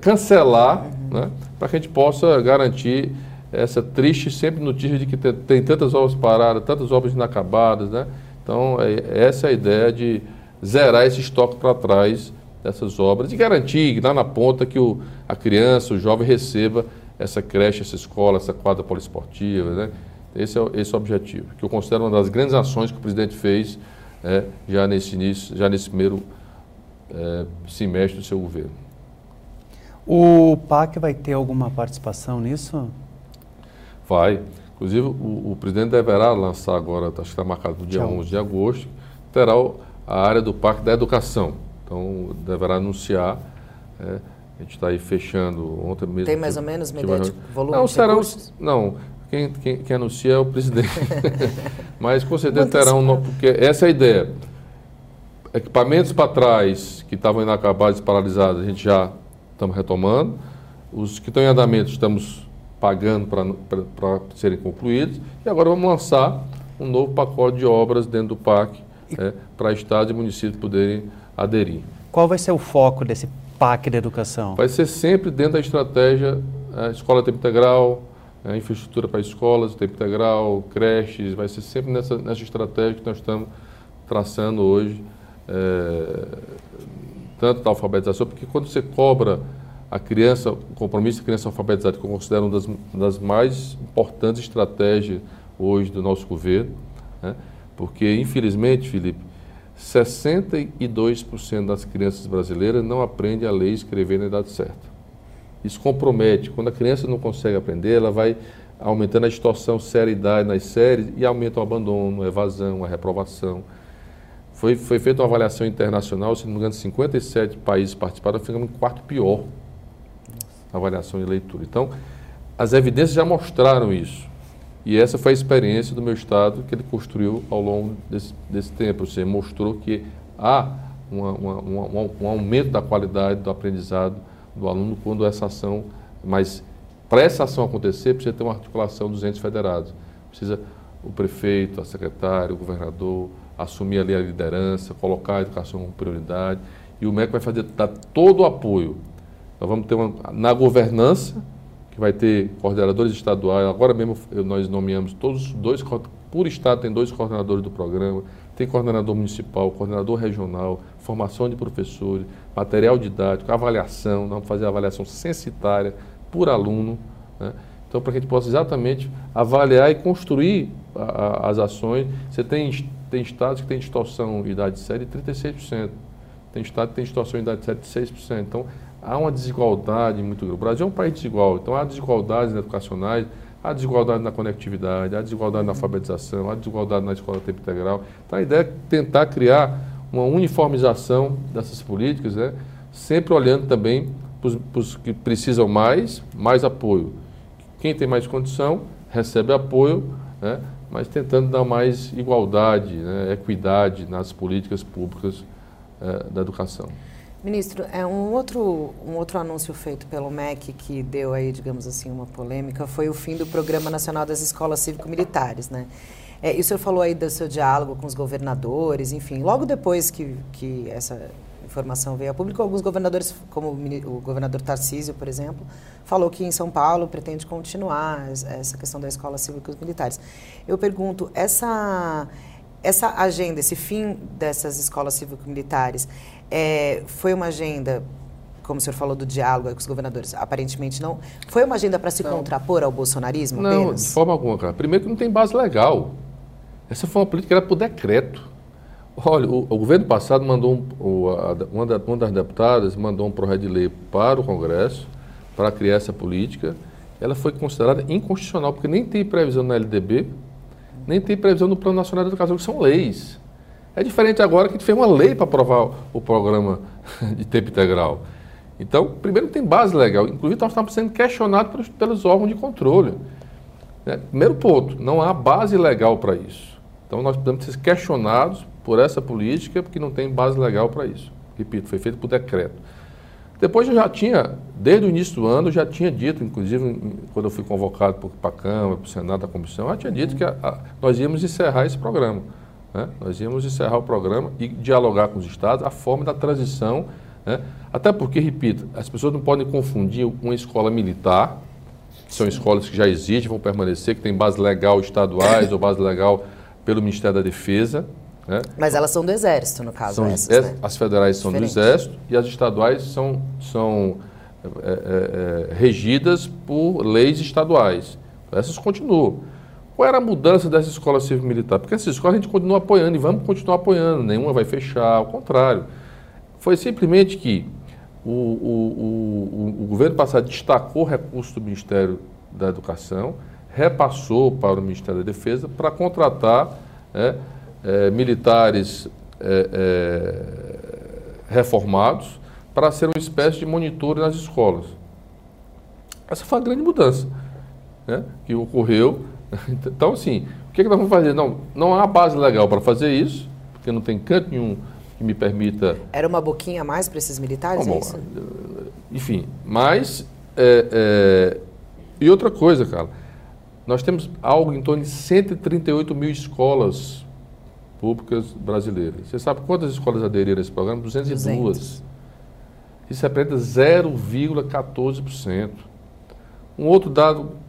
cancelar, uhum. né, para que a gente possa garantir essa triste sempre notícia de que tem, tem tantas obras paradas, tantas obras inacabadas, né? Então, é, essa é a ideia de zerar esse estoque para trás dessas obras e garantir lá na ponta que o, a criança, o jovem receba essa creche, essa escola, essa quadra poliesportiva. Né? Esse, é, esse é o objetivo, que eu considero uma das grandes ações que o presidente fez é, já nesse início, já nesse primeiro é, semestre do seu governo. O PAC vai ter alguma participação nisso? Vai. Inclusive, o, o presidente deverá lançar agora, acho que está marcado no dia Tchau. 11 de agosto, terá o, a área do Parque da Educação. Então, deverá anunciar. É, a gente está aí fechando ontem mesmo. Tem mais ou menos ideia de volume não, de serão, Não, quem, quem, quem, anuncia é o presidente. Mas com certeza terá um. Porque essa é a ideia. Equipamentos para trás que estavam inacabados e paralisados, a gente já estamos retomando. Os que estão em andamento estamos pagando para serem concluídos. E agora vamos lançar um novo pacote de obras dentro do parque é, para estados e municípios poderem aderir. Qual vai ser o foco desse PAC da educação? Vai ser sempre dentro da estratégia é, escola tempo integral, é, infraestrutura para escolas tempo integral, creches, vai ser sempre nessa, nessa estratégia que nós estamos traçando hoje, é, tanto da alfabetização, porque quando você cobra a criança, o compromisso da criança alfabetizada, que eu considero uma das, das mais importantes estratégias hoje do nosso governo, né? Porque, infelizmente, Felipe, 62% das crianças brasileiras não aprendem a ler e escrever na idade certa. Isso compromete. Quando a criança não consegue aprender, ela vai aumentando a distorção série-idade nas séries e aumenta o abandono, a evasão, a reprovação. Foi, foi feita uma avaliação internacional, se não me engano, 57 países participaram, ficamos em quarto pior avaliação de leitura. Então, as evidências já mostraram isso. E essa foi a experiência do meu Estado que ele construiu ao longo desse, desse tempo. Seja, mostrou que há uma, uma, uma, um aumento da qualidade do aprendizado do aluno quando essa ação, mas para essa ação acontecer, precisa ter uma articulação dos entes federados. Precisa o prefeito, a secretária, o governador assumir ali a liderança, colocar a educação como prioridade. E o MEC vai fazer, dar todo o apoio. Nós vamos ter uma, na governança, que vai ter coordenadores estaduais. Agora mesmo nós nomeamos todos dois, por estado tem dois coordenadores do programa, tem coordenador municipal, coordenador regional, formação de professores, material didático, avaliação, nós vamos fazer avaliação censitária por aluno. Né? Então, para que a gente possa exatamente avaliar e construir a, a, as ações. Você tem, tem estados que têm distorção de idade séria de 36%. Tem estado que tem distorção de idade séria de 6%. Então, há uma desigualdade muito grande. O Brasil é um país desigual, então há desigualdades educacionais, há desigualdade na conectividade, há desigualdade na alfabetização, há desigualdade na escola tempo integral. Então a ideia é tentar criar uma uniformização dessas políticas, né? sempre olhando também para os que precisam mais, mais apoio. Quem tem mais condição recebe apoio, né? mas tentando dar mais igualdade, né? equidade nas políticas públicas eh, da educação. Ministro, é um outro, um outro anúncio feito pelo MEC que deu aí, digamos assim, uma polêmica, foi o fim do Programa Nacional das Escolas Cívico-Militares, né? É, e o senhor falou aí do seu diálogo com os governadores, enfim, logo depois que, que essa informação veio a público, alguns governadores, como o governador Tarcísio, por exemplo, falou que em São Paulo pretende continuar essa questão da escola cívico-militares. Eu pergunto, essa essa agenda, esse fim dessas escolas cívico-militares, é, foi uma agenda, como o senhor falou do diálogo com os governadores, aparentemente não. Foi uma agenda para se não. contrapor ao bolsonarismo não, apenas? de forma alguma, cara. Primeiro que não tem base legal. Essa foi uma política que era por decreto. Olha, o, o governo passado mandou, um, o, a, uma, da, uma das deputadas mandou um projeto de lei para o Congresso para criar essa política. Ela foi considerada inconstitucional, porque nem tem previsão na LDB, nem tem previsão no Plano Nacional de Educação, que são leis. É diferente agora que a gente fez uma lei para aprovar o programa de tempo integral. Então, primeiro tem base legal. Inclusive, nós estamos sendo questionados pelos, pelos órgãos de controle. Né? Primeiro ponto, não há base legal para isso. Então, nós precisamos ser questionados por essa política, porque não tem base legal para isso. Repito, foi feito por decreto. Depois eu já tinha, desde o início do ano, eu já tinha dito, inclusive quando eu fui convocado para a Câmara, para o Senado, da Comissão, eu já tinha dito que a, a, nós íamos encerrar esse programa. Né? Nós íamos encerrar o programa e dialogar com os estados a forma da transição. Né? Até porque, repito, as pessoas não podem confundir uma escola militar, que são escolas que já existem, vão permanecer, que tem base legal estaduais ou base legal pelo Ministério da Defesa. Né? Mas elas são do Exército, no caso, são, essas, né? As federais são Diferente. do Exército e as estaduais são, são é, é, é regidas por leis estaduais. Essas continuam. Qual era a mudança dessa escola civil-militar? Porque essa escola a gente continua apoiando e vamos continuar apoiando, nenhuma vai fechar, ao contrário. Foi simplesmente que o, o, o, o governo passado destacou recursos do Ministério da Educação, repassou para o Ministério da Defesa para contratar é, é, militares é, é reformados para ser uma espécie de monitor nas escolas. Essa foi a grande mudança né, que ocorreu então, assim, o que, é que nós vamos fazer? Não, não há base legal para fazer isso, porque não tem canto nenhum que me permita. Era uma boquinha a mais para esses militares? Bom, é enfim, mas. É, e outra coisa, cara, nós temos algo em torno de 138 mil escolas públicas brasileiras. Você sabe quantas escolas aderiram a esse programa? 202. 200. Isso representa 0,14%. Um outro dado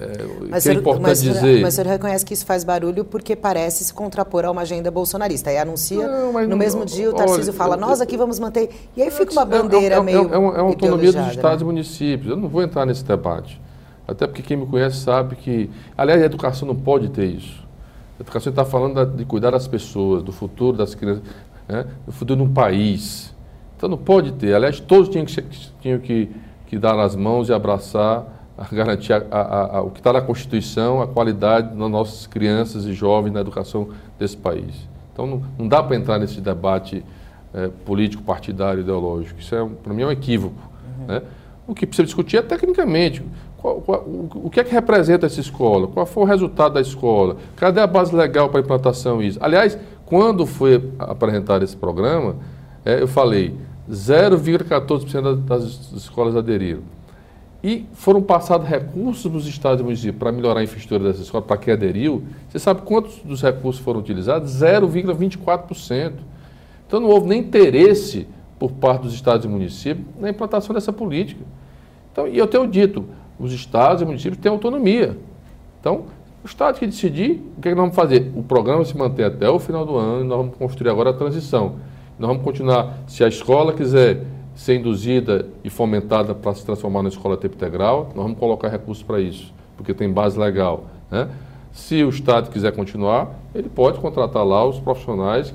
é, mas que é importante mas, dizer. Mas o senhor reconhece que isso faz barulho porque parece se contrapor a uma agenda bolsonarista. Aí anuncia, não, no não, mesmo dia o Tarcísio olha, fala, nós aqui vamos manter. E aí fica uma bandeira é, é, meio. É, uma, é uma autonomia dos estados né? e municípios. Eu não vou entrar nesse debate. Até porque quem me conhece sabe que. Aliás, a educação não pode ter isso. A educação está falando de cuidar das pessoas, do futuro das crianças, né? do futuro de um país. Então não pode ter. Aliás, todos tinham que, tinham que, que dar as mãos e abraçar a garantir a, a, a, o que está na Constituição, a qualidade das nossas crianças e jovens na educação desse país. Então não, não dá para entrar nesse debate é, político, partidário, ideológico. Isso, é, para mim, é um equívoco. Uhum. Né? O que precisa discutir é tecnicamente. Qual, qual, o, que é que representa essa escola? Qual foi o resultado da escola? Cadê a base legal para a implantação disso? Aliás, quando foi apresentar esse programa, é, eu falei 0,14% das escolas aderiram. E foram passados recursos para os estados e municípios para melhorar a infraestrutura dessa escola, para quem aderiu. Você sabe quantos dos recursos foram utilizados? 0,24%. Então não houve nem interesse por parte dos estados e municípios na implantação dessa política. Então, e eu tenho dito, os estados e municípios têm autonomia. Então, o estado que decidir, o que, é que nós vamos fazer? O programa se mantém até o final do ano e nós vamos construir agora a transição. Nós vamos continuar, se a escola quiser ser induzida e fomentada para se transformar na escola tempo integral, nós vamos colocar recursos para isso, porque tem base legal. Né? Se o Estado quiser continuar, ele pode contratar lá os profissionais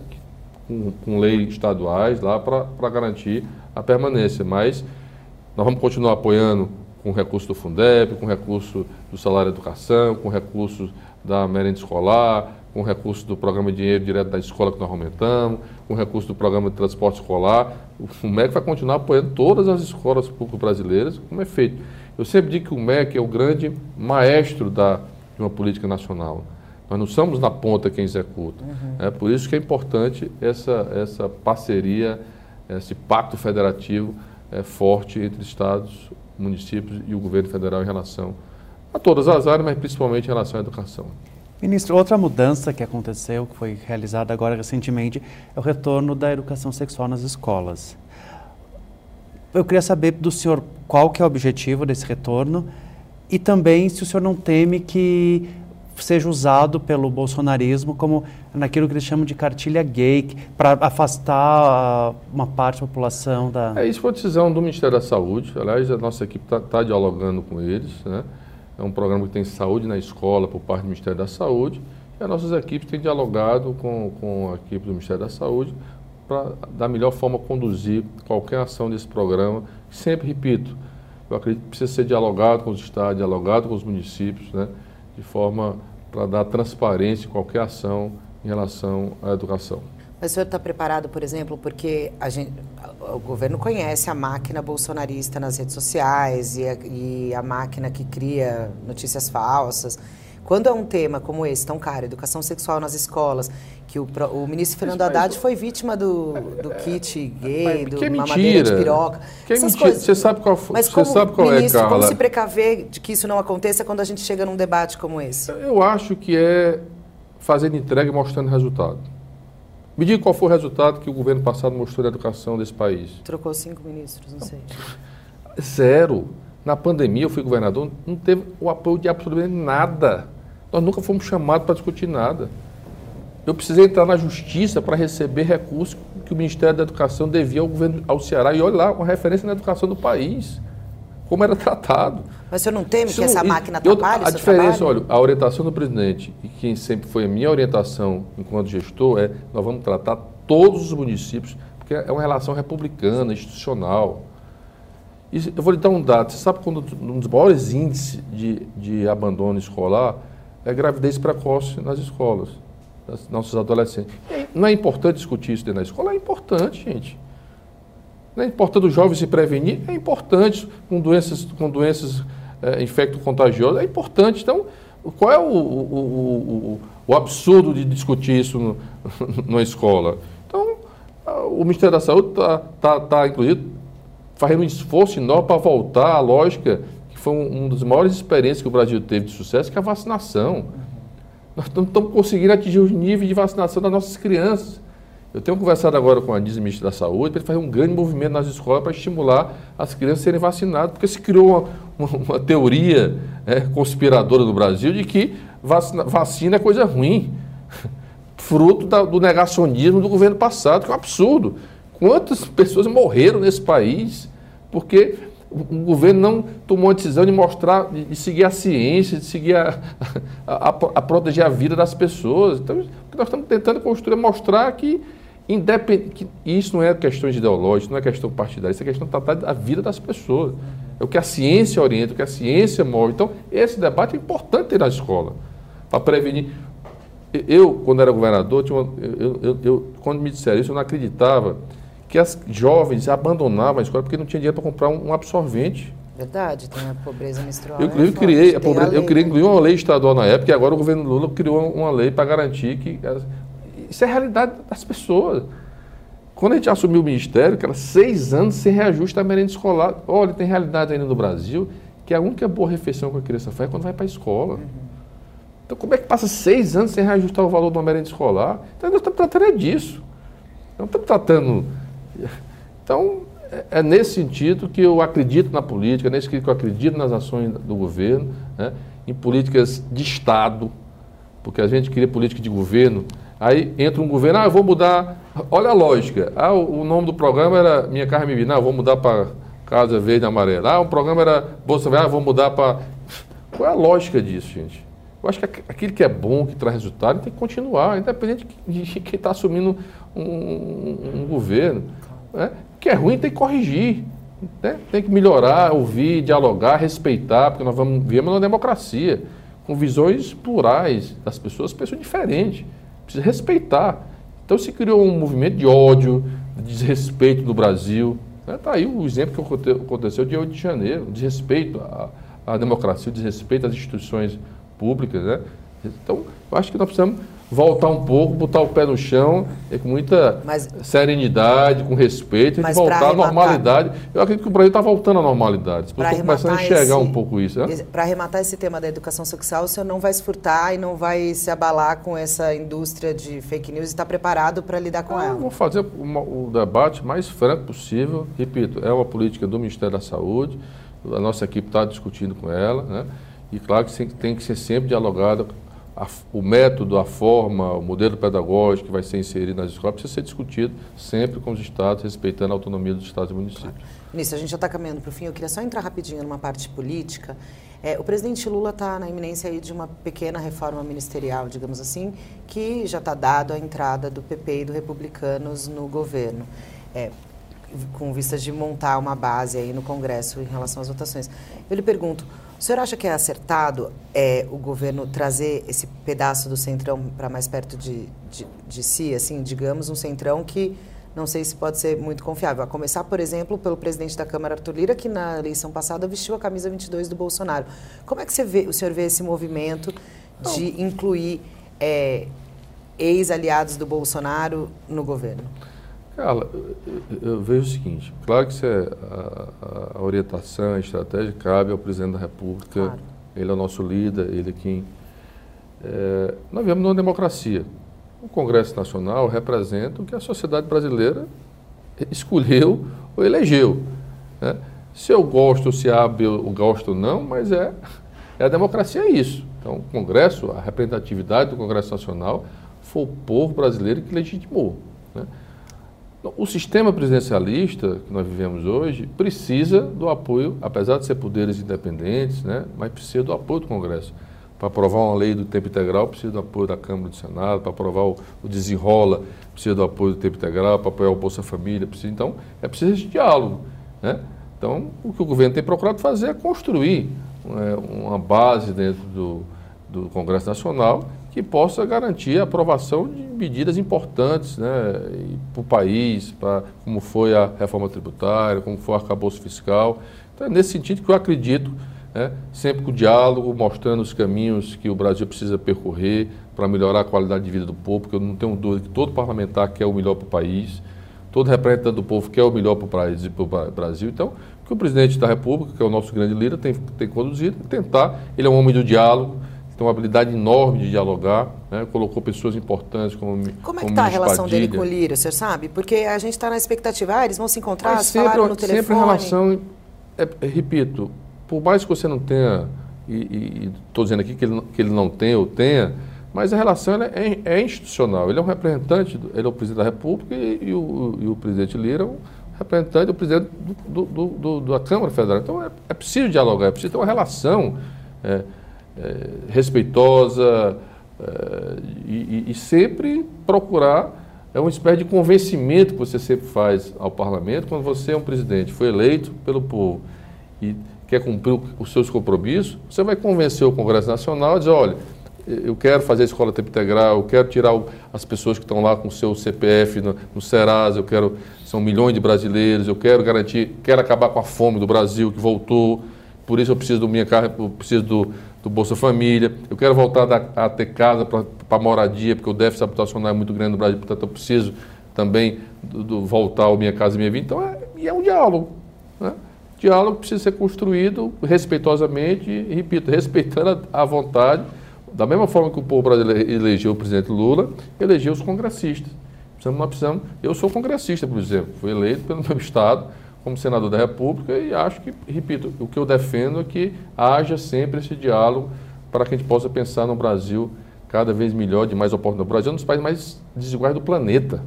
com, com leis estaduais lá para garantir a permanência. Mas nós vamos continuar apoiando com recurso do Fundeb, com recurso do salário educação, com recursos da merenda escolar, com recurso do programa de dinheiro direto da escola que nós aumentamos, com recurso do programa de transporte escolar. O MEC vai continuar apoiando todas as escolas públicas brasileiras, como é feito. Eu sempre digo que o MEC é o grande maestro da, de uma política nacional. Nós não somos na ponta quem executa. Uhum. É por isso que é importante essa, essa parceria, esse pacto federativo é, forte entre estados, municípios e o governo federal em relação a todas as áreas, mas principalmente em relação à educação. Ministro, outra mudança que aconteceu, que foi realizada agora recentemente, é o retorno da educação sexual nas escolas. Eu queria saber do senhor qual que é o objetivo desse retorno e também se o senhor não teme que seja usado pelo bolsonarismo como naquilo que eles chamam de cartilha gay, para afastar uma parte da população da... É, isso foi decisão do Ministério da Saúde. Aliás, a nossa equipe está tá dialogando com eles, né? É um programa que tem saúde na escola por parte do Ministério da Saúde. E as nossas equipes têm dialogado com, com a equipe do Ministério da Saúde para, da melhor forma, conduzir qualquer ação desse programa. Sempre repito, eu acredito que precisa ser dialogado com os estados, dialogado com os municípios, né, de forma para dar transparência em qualquer ação em relação à educação. Mas o senhor está preparado, por exemplo, porque gente, o governo conhece a máquina bolsonarista nas redes sociais e a, e a máquina que cria notícias falsas. Quando é um tema como esse, tão caro, educação sexual nas escolas, que o, o ministro Fernando Haddad foi vítima do, do kit gay, do mamadeira de piroca. Que é mentira. Coisas. Você sabe qual, Mas como, sabe qual é, ministro, é, Carla? como se precaver de que isso não aconteça quando a gente chega num debate como esse? Eu acho que é fazendo entrega e mostrando resultado. Me diga qual foi o resultado que o governo passado mostrou na educação desse país. Trocou cinco ministros, não sei. Zero. Na pandemia, eu fui governador, não teve o apoio de absolutamente nada. Nós nunca fomos chamados para discutir nada. Eu precisei entrar na justiça para receber recursos que o Ministério da Educação devia ao governo ao Ceará. E olha lá, uma referência na educação do país. Como era tratado. Mas o senhor não teme Isso, que essa máquina atrapalhe A diferença, trabalho? olha, a orientação do presidente, e que sempre foi a minha orientação enquanto gestor, é nós vamos tratar todos os municípios, porque é uma relação republicana, institucional. Eu vou lhe dar um dado. Você sabe quando um dos maiores índices de, de abandono escolar é gravidez precoce nas escolas, das nossos adolescentes. Não é importante discutir isso dentro da escola? É importante, gente. Não é importante o jovem se prevenir? É importante com doenças, com doenças é, infecto-contagiosas? É importante. Então, qual é o, o, o, o absurdo de discutir isso no, numa escola? Então, o Ministério da Saúde está, tá, tá, inclusive, fazendo um esforço enorme para voltar à lógica que foi um, um das maiores experiências que o Brasil teve de sucesso, que é a vacinação. Nós não estamos conseguindo atingir os níveis de vacinação das nossas crianças. Eu tenho conversado agora com a ministra da Saúde para ele fazer um grande movimento nas escolas para estimular as crianças a serem vacinadas, porque se criou uma, uma, uma teoria é, conspiradora no Brasil de que vacina, vacina é coisa ruim, fruto da, do negacionismo do governo passado, que é um absurdo. Quantas pessoas morreram nesse país porque o governo não tomou a decisão de mostrar, de, de seguir a ciência, de seguir a, a, a, a, proteger a vida das pessoas. Então, o que nós estamos tentando construir é mostrar que Independ... Isso não é questão ideológica, não é questão partidária, isso é questão da vida das pessoas. É o que a ciência orienta, o que a ciência move. Então, esse debate é importante ter na escola, para prevenir. eu, quando era governador, uma, eu, eu, eu, quando me disseram isso, eu não acreditava que as jovens abandonavam a escola porque não tinha dinheiro para comprar um, um, absorvente. Verdade, tem a pobreza menstrual. Eu, inclusive, é criei, pobreza, a eu criei inclusive uma lei estadual na época, e agora o governo Lula criou uma lei para garantir que. Isso é a realidade das pessoas. Quando a gente assumiu o ministério, que era seis anos sem reajuste da merenda escolar. Olha, tem realidade ainda no Brasil que a única boa refeição que a criança faz é quando vai para a escola. Uhum. Então, como é que passa seis anos sem reajustar o valor de uma merenda escolar? Então, nós estamos tratando é disso. Não estamos tratando. Então, é, é nesse sentido que eu acredito na política, é nesse sentido que eu acredito nas ações do governo, né, em políticas de Estado, porque a gente queria política de governo. Aí entra um governo, ah, eu vou mudar. Olha a lógica. Ah, o, nome do programa era Minha Carne Me Não, eu vou mudar para Casa Verde Amarela. Ah, o programa era Bolsa Verde, ah, vou mudar para. Qual é a lógica disso, gente? Eu acho que aquilo que é bom, que traz resultado, tem que continuar, independente de quem está assumindo um, um, governo. Né? Que é ruim tem que corrigir. Né? Tem que melhorar, ouvir, dialogar, respeitar, porque nós vamos viver numa democracia, com visões plurais das pessoas, pessoas diferentes. Precisa respeitar. Então se criou um movimento de ódio, de desrespeito do Brasil. Está né? Tá aí o exemplo que aconteceu dia 8 de janeiro, desrespeito à, à democracia, desrespeito às instituições públicas, né? Então, eu acho que nós precisamos voltar um pouco, botar o pé no chão, é, com muita mas, serenidade, com respeito, e voltar à normalidade. Eu acredito que o Brasil está voltando à normalidade. Estou começando a enxergar esse, um pouco isso. Né? Para arrematar esse tema da educação sexual, o senhor não vai se furtar e não vai se abalar com essa indústria de fake news e está preparado para lidar com ah, ela? Vou fazer uma, o debate mais franco possível. Repito, é uma política do Ministério da Saúde, a nossa equipe está discutindo com ela, né? E claro que tem que ser sempre dialogado a, o método, a forma, o modelo pedagógico que vai ser inserido nas escolas precisa ser discutido sempre com os estados, respeitando a autonomia dos estados e municípios. Claro. Ministro, a gente já está caminhando para o fim. Eu queria só entrar rapidinho numa parte política. É, o presidente Lula está na iminência aí de uma pequena reforma ministerial, digamos assim, que já está dado a entrada do PP e do Republicanos no governo. É, com vistas de montar uma base aí no Congresso em relação às votações. Eu lhe pergunto, o senhor acha que é acertado é, o governo trazer esse pedaço do centrão para mais perto de, de, de, si, assim, digamos, um centrão que não sei se pode ser muito confiável. A começar, por exemplo, pelo presidente da Câmara, Arthur Lira, que na eleição passada vestiu a camisa 22 do Bolsonaro. Como é que você vê, o senhor vê esse movimento de incluir é, ex-aliados do Bolsonaro no governo? Carla, eu, vejo o seguinte, claro que é a, a, orientação, a estratégia cabe ao presidente da República, claro. ele é o nosso líder, ele é quem... É, nós vivemos numa democracia. O Congresso Nacional representa o que a sociedade brasileira escolheu ou elegeu. Né? Se eu gosto, se abre, eu gosto ou não, mas é, é a democracia é isso. Então, o Congresso, a representatividade do Congresso Nacional foi o povo brasileiro que legitimou. Né? O sistema presidencialista que nós vivemos hoje precisa do apoio, apesar de ser poderes independentes, né, mas precisa do apoio do Congresso. Para aprovar uma lei do tempo integral, precisa do apoio da Câmara e do Senado. Para aprovar o, o desenrola, precisa do apoio do tempo integral. Para apoiar o Bolsa Família, precisa. Então, é preciso esse diálogo. Né? Então, o que o governo tem procurado fazer é construir é, uma base dentro do, do Congresso Nacional que possa garantir a aprovação de medidas importantes né, para o país, para, como foi a reforma tributária, como foi o arcabouço fiscal. Então, é nesse sentido que eu acredito, né, sempre com o diálogo, mostrando os caminhos que o Brasil precisa percorrer para melhorar a qualidade de vida do povo, porque eu não tenho dúvida que todo parlamentar quer o melhor para o país, todo representante do povo quer o melhor para o Brasil. Então, que o presidente da República, que é o nosso grande líder, tem, tem conduzido, tentar, ele é um homem do diálogo, tem uma habilidade enorme de dialogar, né? colocou pessoas importantes como Como é que está a relação dele com o Lira, o senhor sabe? Porque a gente está na expectativa, ah, eles vão se encontrar, Mas se sempre, falaram no telefone... Sempre em relação, é, é, repito, por mais que você não tenha, e estou dizendo aqui que ele, que ele não tenha ou tenha, mas a relação é, é, institucional. Ele é um representante, ele é o presidente da República e, e, o, e o, presidente Lira é um representante do presidente do, do, do, da Câmara Federal. Então é, é preciso dialogar, é preciso ter uma relação é, é, respeitosa é, e, e, sempre procurar é uma espécie de convencimento que você sempre faz ao parlamento quando você é um presidente, foi eleito pelo povo e quer cumprir os seus compromissos, você vai convencer o Congresso Nacional a dizer, olha, eu quero fazer a escola tempo integral, eu quero tirar as pessoas que estão lá com o seu CPF no, no Serasa, eu quero, são milhões de brasileiros, eu quero garantir, quero acabar com a fome do Brasil que voltou, por isso eu preciso do minha casa, eu preciso do, do Bolsa Família, eu quero voltar a, a ter casa para moradia, porque o déficit habitacional é muito grande no Brasil, portanto eu preciso também do, do voltar ao Minha Casa Minha Vida. Então é, é um diálogo. Né? Diálogo precisa ser construído respeitosamente e, repito, respeitando a, a vontade da mesma forma que o povo brasileiro elegeu o presidente Lula, elegeu os congressistas. Precisamos, precisamos, eu sou congressista, por exemplo, fui eleito pelo meu estado como senador da República e acho que, repito, o que eu defendo é que haja sempre esse diálogo para que a gente possa pensar no Brasil cada vez melhor, de mais oportunidade. O Brasil é um dos países mais desiguais do planeta.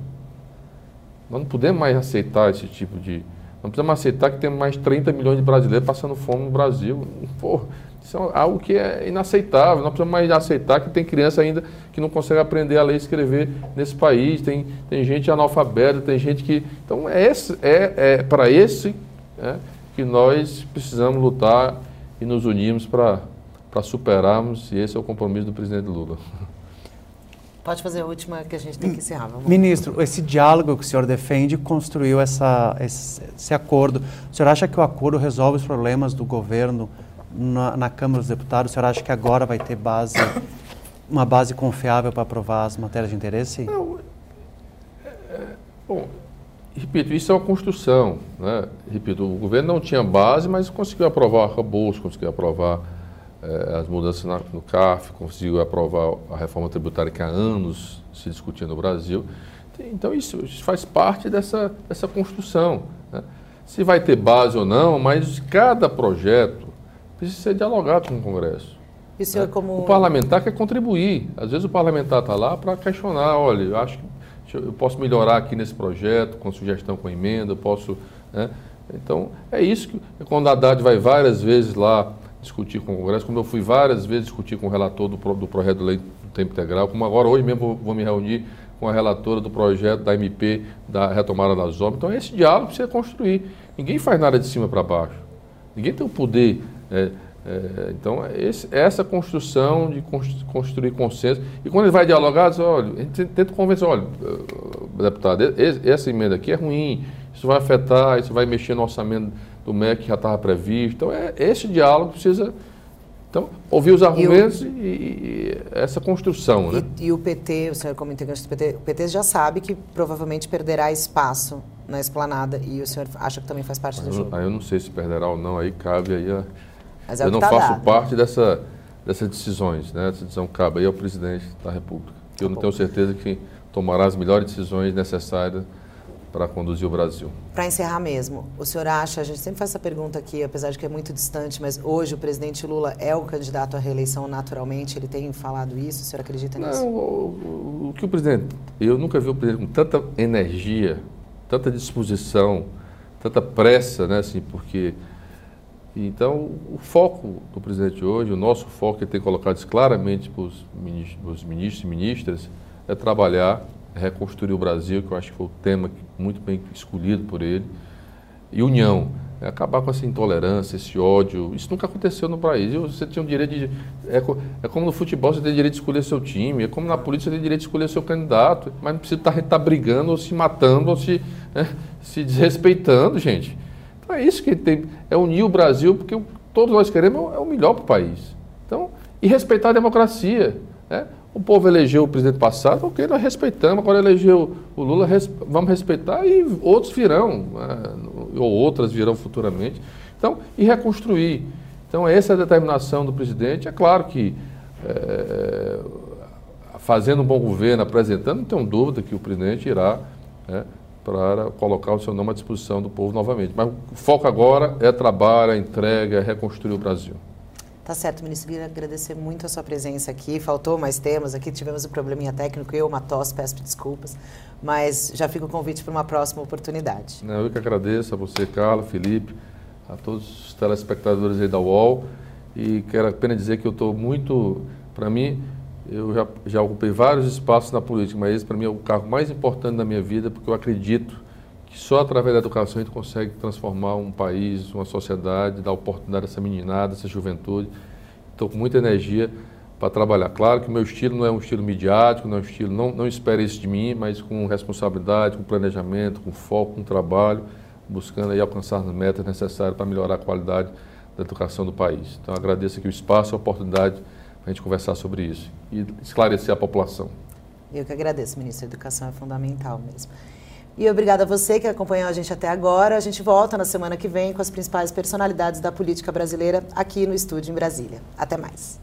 Nós não podemos mais aceitar esse tipo de. Não podemos aceitar que temos mais 30 milhões de brasileiros passando fome no Brasil. Pô, isso é algo que é inaceitável. Nós precisamos mais aceitar que tem criança ainda que não consegue aprender a ler e escrever nesse país. Tem, tem gente analfabeta, tem gente que. Então, é, esse, é, é para esse é, que nós precisamos lutar e nos unirmos para superarmos, e esse é o compromisso do presidente Lula. Pode fazer a última que a gente tem que encerrar. Vamos Ministro, esse diálogo que o senhor defende construiu essa, esse, esse acordo. O senhor acha que o acordo resolve os problemas do governo na, na, Câmara dos Deputados, o senhor acha que agora vai ter base, uma base confiável para aprovar as matérias de interesse? Não, é, é, bom, repito, isso é uma construção. Né? Repito, o governo não tinha base, mas conseguiu aprovar o arcabouço, conseguiu aprovar é, as mudanças na, no CAF, conseguiu aprovar a reforma tributária que há anos se discutia no Brasil. Então, isso, isso faz parte dessa, dessa construção. Né? Se vai ter base ou não, mas cada projeto precisa ser dialogado com o Congresso. E o, senhor, né? como... o parlamentar quer contribuir. Às vezes o parlamentar está lá para questionar, olha, eu acho que eu posso melhorar aqui nesse projeto, com sugestão, com emenda, eu posso. Né? Então, é isso que quando a Haddad vai várias vezes lá discutir com o Congresso, como eu fui várias vezes discutir com o relator do, do projeto de lei do tempo integral, como agora hoje mesmo vou, vou me reunir com a relatora do projeto da MP da retomada das obras. Então, esse diálogo precisa construir. Ninguém faz nada de cima para baixo. Ninguém tem o poder é, é, então, esse, essa construção de construir consenso. E quando ele vai dialogar, diz, olha, a gente tenta convencer, olha, eh, deputado, essa emenda aqui é ruim, isso vai afetar, isso vai mexer no orçamento do MEC que já estava previsto. Então, é, esse diálogo precisa então, ouvir os argumentos e, o, e, e essa construção. E, né? e, o PT, o senhor como integrante do PT, o PT já sabe que provavelmente perderá espaço na esplanada e o senhor acha que também faz parte do jogo? Aí eu não sei se perderá ou não, aí cabe aí a mas é eu não tá faço dado. parte dessa, dessas decisões, né? Essa decisão cabe aí ao presidente da República. Que eu não tenho certeza que tomará as melhores decisões necessárias para conduzir o Brasil. Para encerrar mesmo, o senhor acha, a gente sempre faz essa pergunta aqui, apesar de que é muito distante, mas hoje o presidente Lula é o candidato à reeleição naturalmente? Ele tem falado isso? O senhor acredita nisso? Não, o, o, o que o presidente. Eu nunca vi o presidente com tanta energia, tanta disposição, tanta pressa, né? Assim, porque então, o foco do presidente hoje, o nosso foco, que tem colocado isso claramente para os ministros, e ministras, é trabalhar, é reconstruir o Brasil, que eu acho que foi o tema muito bem escolhido por ele, e união, é acabar com essa intolerância, esse ódio. Isso nunca aconteceu no país. Você tem o direito de. É, é, como no futebol você tem direito de escolher seu time, é como na polícia você tem direito de escolher seu candidato, mas não precisa estar, estar brigando, ou se matando, ou se, né, se desrespeitando, gente. Então é isso que tem, é unir o Brasil, porque todos nós queremos é o melhor para o país. Então, e respeitar a democracia. Né? O povo elegeu o presidente passado, ok, nós respeitamos, agora elegeu o Lula, res, vamos respeitar e outros virão, né? ou outras virão futuramente. Então, e reconstruir. Então, essa é a determinação do presidente. É claro que é, fazendo um bom governo, apresentando, não tenho dúvida que o presidente irá né, para colocar o seu nome à disposição do povo novamente. Mas o foco agora é trabalho, é entrega, é reconstruir o Brasil. Tá certo, ministro. Queria agradecer muito a sua presença aqui. Faltou mais temas aqui, tivemos um probleminha técnico, eu, uma tosse, peço desculpas, mas já fica o convite para uma próxima oportunidade. Eu que agradeço a você, Carla, Felipe, a todos os telespectadores aí da UOL e quero apenas dizer que eu estou muito, para mim, eu já, já ocupei vários espaços na política, mas esse para mim é o cargo mais importante da minha vida, porque eu acredito que só através da educação a gente consegue transformar um país, uma sociedade, dar oportunidade a essa meninada, a essa juventude. Estou com muita energia para trabalhar. Claro que o meu estilo não é um estilo midiático, não é um estilo, não, não espere isso de mim, mas com responsabilidade, com planejamento, com foco, com trabalho, buscando aí alcançar as metas necessárias para melhorar a qualidade da educação do país. Então agradeço aqui o espaço, a oportunidade a gente conversar sobre isso e esclarecer a população. Eu que agradeço, ministro. A educação é fundamental mesmo. E obrigada a você que acompanhou a gente até agora. A gente volta na semana que vem com as principais personalidades da política brasileira aqui no estúdio em Brasília. Até mais.